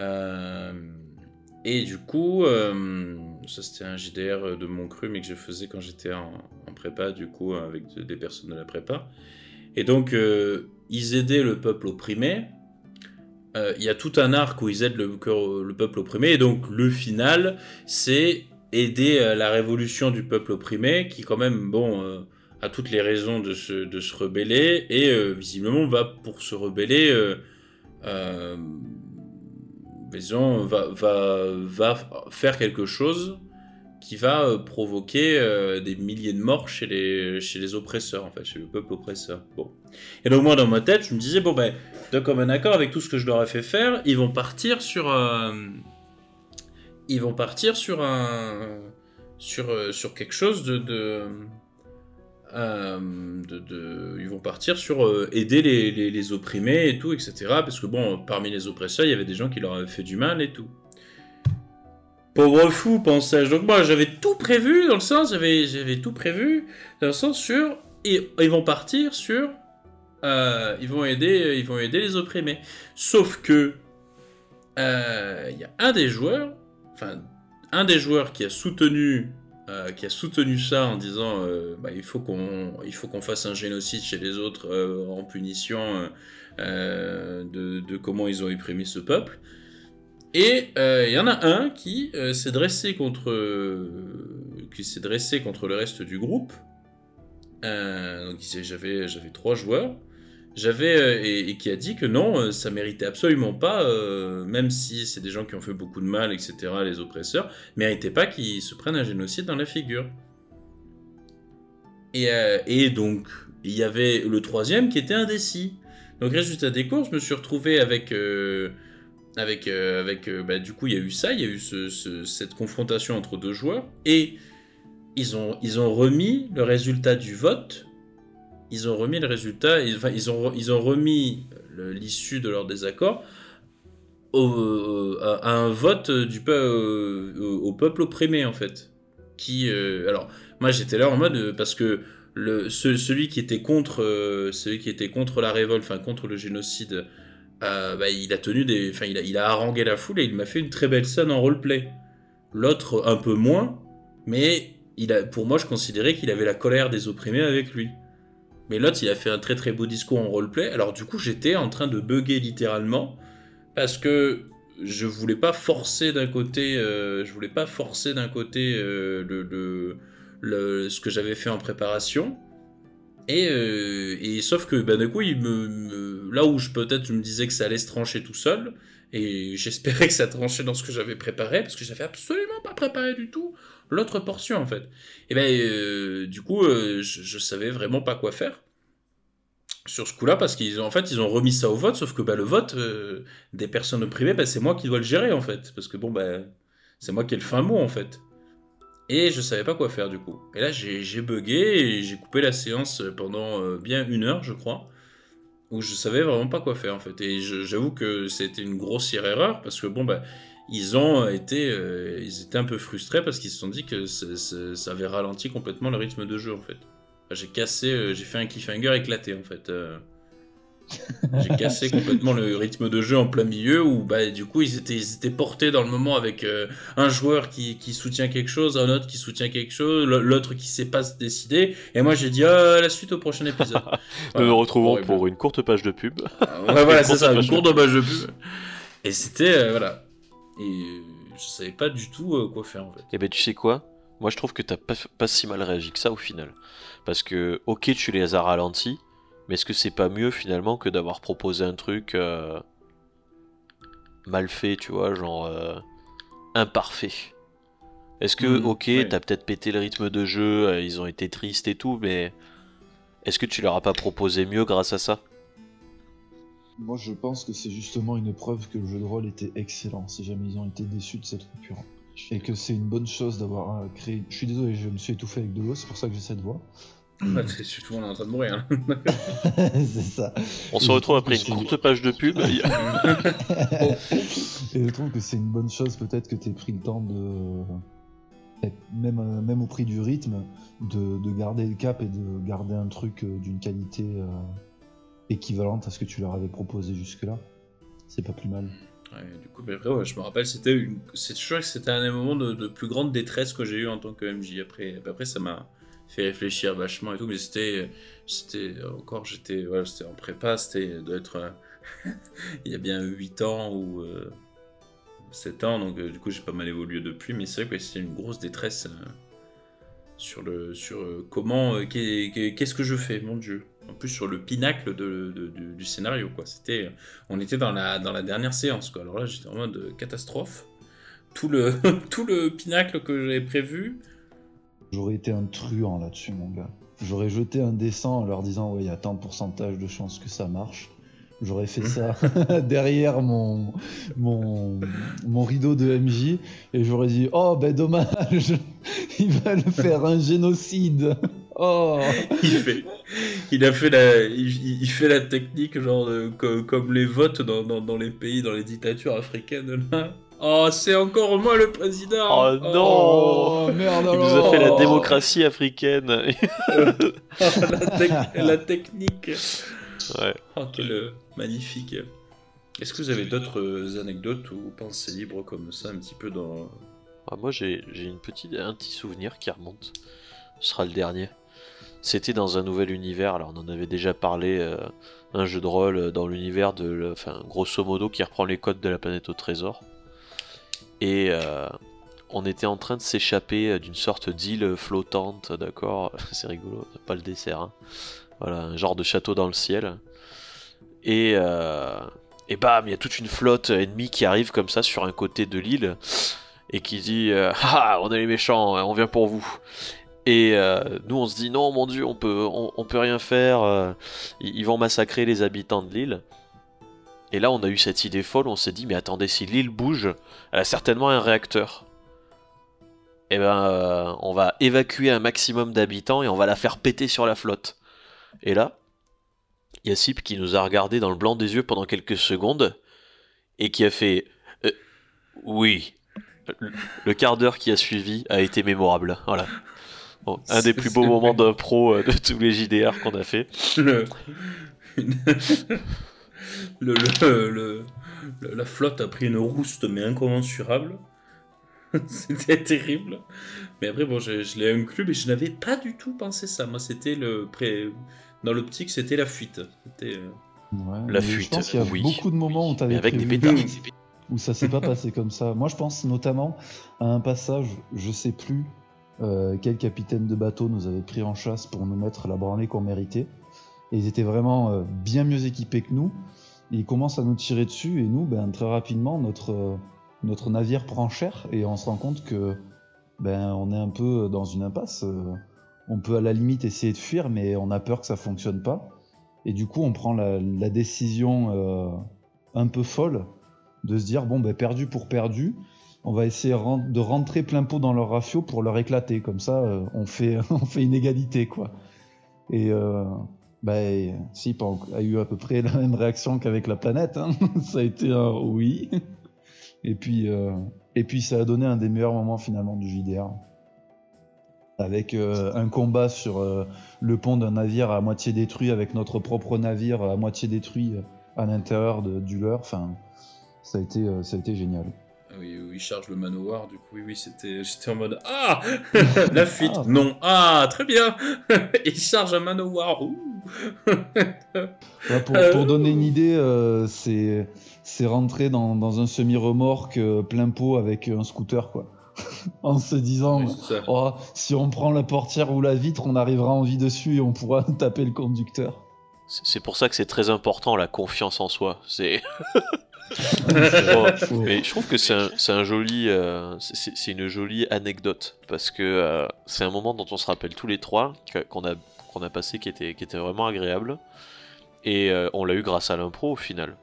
Euh, et du coup, euh, ça c'était un JDR de mon cru, mais que je faisais quand j'étais en, prépa, du coup, avec des personnes de la prépa. Et donc, ils aidaient le peuple opprimé. Il y a tout un arc où ils aident le, le peuple opprimé. Et donc, le final, c'est aider la révolution du peuple opprimé, qui quand même, bon a toutes les raisons de se, de se rebeller et euh, visiblement va pour se rebeller euh, euh, va, faire quelque chose qui va provoquer des milliers de morts chez les, oppresseurs, en fait, chez le peuple oppresseur. Bon. Et donc moi dans ma tête, je me disais, bon ben, de comme un accord avec tout ce que je leur ai fait faire, ils vont partir sur... ils vont partir sur un... Sur, sur quelque chose de euh, ils vont partir sur euh, aider les, opprimés et tout, etc. Parce que bon, parmi les oppresseurs, il y avait des gens qui leur avaient fait du mal et tout. Pauvre fou, pensais-je. Donc moi, j'avais tout prévu dans le sens, j'avais, j'avais tout prévu dans le sens sur, et, ils vont partir sur, euh, ils vont aider, ils vont aider les opprimés. Sauf que il y a un des joueurs, enfin un des joueurs qui a soutenu euh, qui a soutenu ça en disant euh, bah, il faut qu'on il faut qu'on fasse un génocide chez les autres euh, en punition de, comment ils ont opprimé ce peuple. Et il y en a un qui s'est dressé contre qui s'est dressé contre le reste du groupe. donc j'avais j'avais trois joueurs j'avais euh, et, qui a dit que non, euh, ça méritait absolument pas, euh, même si c'est des gens qui ont fait beaucoup de mal, etc., les oppresseurs, méritait pas qu'ils se prennent un génocide dans la figure. Et, et donc, il y avait le troisième qui était indécis. Donc, résultat des cours, je me suis retrouvé avec. avec, avec bah, du coup, il y a eu ça, il y a eu cette confrontation entre deux joueurs, et ils ont, ils ont remis le résultat du vote. Ils ont remis le résultat, enfin, ils ont, ils ont remis l'issue de leur désaccord au, à, un vote du au peuple opprimé en fait. Qui, alors, moi j'étais là en mode parce que le, celui qui était contre, celui qui était contre la révolte, enfin contre le génocide, bah, il a tenu des, enfin il a, il a harangué la foule et il m'a fait une très belle scène en roleplay. L'autre un peu moins, mais il a, pour moi, je considérais qu'il avait la colère des opprimés avec lui. Mais l'autre, il a fait un très très beau discours en roleplay. Alors du coup, j'étais en train de bugger littéralement parce que je voulais pas forcer d'un côté, euh, je voulais pas forcer d'un côté euh, le, le, ce que j'avais fait en préparation. Et, euh, sauf que ben, du coup, là où peut-être je me disais que ça allait se trancher tout seul, et j'espérais que ça tranchait dans ce que j'avais préparé, parce que j'avais absolument pas préparé du tout l'autre portion en fait. Et ben euh, du coup, euh, je, savais vraiment pas quoi faire sur ce coup-là, parce qu'ils en fait ils ont remis ça au vote, sauf que bah, le vote euh, des personnes privées, bah, c'est moi qui dois le gérer en fait, parce que bon bah c'est moi qui ai le fin mot en fait. Et je savais pas quoi faire du coup. Et là j'ai bugué et j'ai coupé la séance pendant bien une heure je crois où je savais vraiment pas quoi faire en fait. Et j'avoue que c'était une grossière erreur parce que bon bah ils ont été, euh, ils étaient un peu frustrés parce qu'ils se sont dit que ça avait ralenti complètement le rythme de jeu en fait. J'ai cassé, euh, j'ai fait un cliffhanger éclaté en fait. Euh. J'ai cassé complètement le rythme de jeu en plein milieu où bah du coup ils étaient, ils étaient portés dans le moment avec un joueur qui, qui, soutient quelque chose, un autre qui soutient quelque chose, l'autre qui sait pas se décider et moi j'ai dit ah, la suite au prochain épisode. Nous nous retrouvons pour une courte page de pub. ouais voilà c'est ça, une courte page de pub. Et c'était voilà et je savais pas du tout euh, quoi faire en fait. Et eh ben tu sais quoi? Moi je trouve que t'as pas, pas si mal réagi que ça au final. Parce que ok tu les as ralentis, mais est-ce que c'est pas mieux finalement que d'avoir proposé un truc euh, mal fait, tu vois, genre euh, imparfait? Est-ce que hmm, ok t'as peut-être pété le rythme de jeu, ils ont été tristes et tout, mais est-ce que tu leur as pas proposé mieux grâce à ça? Moi, je pense que c'est justement une preuve que le jeu de rôle était excellent, si jamais ils ont été déçus de cette coupure. Et que c'est une bonne chose d'avoir euh, créé. Je suis désolé, je me suis étouffé avec de l'eau, c'est pour ça que j'ai cette voix. Bah, c'est surtout on est en train de mourir. Hein. c'est ça. On se retrouve après une courte page de pub. et je trouve que c'est une bonne chose peut-être que tu aies pris le temps de. Même, euh, même au prix du rythme, de, de, garder le cap et de garder un truc euh, d'une qualité équivalente à ce que tu leur avais proposé jusque-là. C'est pas plus mal. Ouais, du coup, mais après, je me rappelle, c'était une... c'est sûr que c'était un des moments de, plus grande détresse que j'ai eu en tant que MJ. Après, après ça m'a fait réfléchir vachement et tout, mais c'était, c'était encore, j'étais, voilà, c'était en prépa, c'était d'être, euh, il y a bien 8 ans ou 7 euh, ans, donc euh, du coup j'ai pas mal évolué depuis, mais c'est vrai que c'était une grosse détresse sur le, sur comment, qu'est-ce que je fais, mon Dieu en plus sur le pinacle du, scénario quoi. C'était, on était dans la, dans la dernière séance quoi. Alors là j'étais en mode catastrophe. Tout le, tout le pinacle que j'avais prévu. J'aurais été un truand là-dessus mon gars. J'aurais jeté un dessin en leur disant ouais il y a tant de pourcentage de chances que ça marche. J'aurais fait ça derrière mon, mon, mon, rideau de MJ et j'aurais dit Oh, ben dommage, il va le faire un génocide. Oh il, fait, il a fait la, il, fait la technique genre comme, les votes dans, dans, les pays, dans les dictatures africaines là. Oh, c'est encore moi le président. Oh non oh, merde, Il nous a fait la démocratie africaine. la, la technique. Ouais. Oh, quel magnifique. Est-ce que vous avez d'autres anecdotes ou pensées libres comme ça, un petit peu dans. Ah, moi, j'ai une petite, un petit souvenir qui remonte. Ce sera le dernier. C'était dans un nouvel univers. Alors, on en avait déjà parlé. Euh, un jeu de rôle dans l'univers de. Enfin, grosso modo, qui reprend les codes de la planète au trésor. Et. on était en train de s'échapper d'une sorte d'île flottante, d'accord C'est rigolo, pas le dessert. Hein. Voilà, un genre de château dans le ciel. Et, euh, et bam, il y a toute une flotte ennemie qui arrive comme ça sur un côté de l'île et qui dit euh, Ah, on est les méchants, on vient pour vous. Et euh, nous, on se dit Non, mon dieu, on peut, on, peut rien faire, ils vont massacrer les habitants de l'île. Et là, on a eu cette idée folle, on s'est dit Mais attendez, si l'île bouge, elle a certainement un réacteur. eh ben, euh, on va évacuer un maximum d'habitants et on va la faire péter sur la flotte. Et là, il y a Sip qui nous a regardé dans le blanc des yeux pendant quelques secondes et qui a fait euh, Oui. Le quart d'heure qui a suivi a été mémorable. Voilà. un des plus beaux moments d'impro euh, de tous les JDR qu'on a fait. Le, la flotte a pris une rouste mais incommensurable. c'était terrible. Mais après, bon, je, l'ai inclus, mais je n'avais pas du tout pensé ça. Moi, c'était le pré... Dans l'optique, c'était la fuite. C'était. Euh, la fuite. Je pense qu'il y a beaucoup de moments où tu avais avec des pétards. Où ça s'est pas passé comme ça. Moi, je pense notamment à un passage, je sais plus euh, quel capitaine de bateau nous avait pris en chasse pour nous mettre la branlée qu'on méritait. Et ils étaient vraiment euh, bien mieux équipés que nous. Ils commencent à nous tirer dessus et nous, ben, très rapidement, notre notre navire prend cher et on se rend compte que ben on est un peu dans une impasse. On peut à la limite essayer de fuir, mais on a peur que ça fonctionne pas. Et du coup, on prend la, décision euh, un peu folle de se dire bon ben perdu pour perdu, on va essayer de rentrer plein pot dans leur rafio pour leur éclater. Comme ça, euh, on fait on fait une égalité quoi. Et euh, ben si a eu à peu près la même réaction qu'avec la planète. Hein. ça a été un oui. Et puis, euh, et puis ça a donné un des meilleurs moments finalement du JDR. Avec euh, un combat sur euh, le pont d'un navire à moitié détruit, avec notre propre navire à moitié détruit à l'intérieur du leur. Enfin, ça a été, ça a été génial. Ah oui, oui, il charge le manoir, du coup, oui, oui, c'était, j'étais en mode Ah La fuite ah. Non Ah, très bien Il charge un manoir pour, pour, donner une idée, c'est c'est rentrer dans, un semi-remorque euh, plein pot avec un scooter, quoi. en se disant, oh, si on prend la portière ou la vitre, on arrivera en vie dessus et on pourra taper le conducteur. C'est pour ça que c'est très important la confiance en soi. C'est. mais je trouve que c'est un, joli, euh, c'est une jolie anecdote parce que euh, c'est un moment dont on se rappelle tous les trois qu'on a qu'on a passé qui était qui était vraiment agréable et on l'a eu grâce à l'impro au final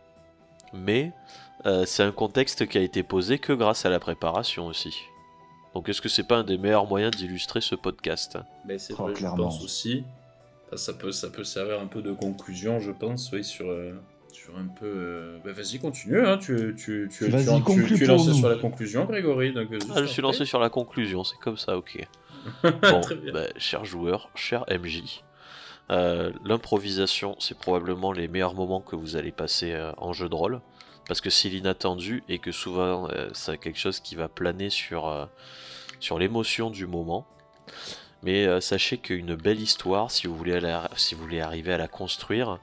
mais euh, c'est un contexte qui a été posé que grâce à la préparation aussi. Donc est-ce que c'est pas un des meilleurs moyens d'illustrer ce podcast? Mais c'est oh, je pense aussi. Ça peut, ça peut servir un peu de conclusion, je pense, oui, sur, euh, sur un peu. Euh, bah, vas-y, continue. Hein, tu, tu, tu, tu, tu, es lancé sur la conclusion, Grégory. Donc, ah, je suis lancé sur la conclusion, c'est comme ça, ok. bon, bah, chers joueurs, chers MJ, euh, l'improvisation, c'est probablement les meilleurs moments que vous allez passer euh, en jeu de rôle. Parce que c'est l'inattendu et que souvent euh, c'est quelque chose qui va planer sur, sur l'émotion du moment. Mais sachez qu'une belle histoire, si vous, voulez si vous voulez arriver à la construire,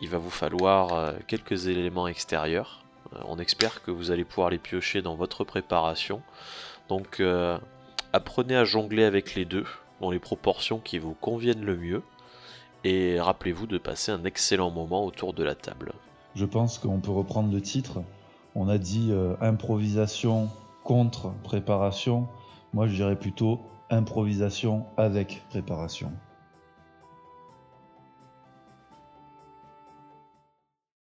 il va vous falloir quelques éléments extérieurs. on espère que vous allez pouvoir les piocher dans votre préparation. Donc apprenez à jongler avec les deux, dans les proportions qui vous conviennent le mieux et rappelez-vous de passer un excellent moment autour de la table. Je pense qu'on peut reprendre le titre. On a dit euh, improvisation contre préparation. Moi, je dirais plutôt improvisation avec préparation.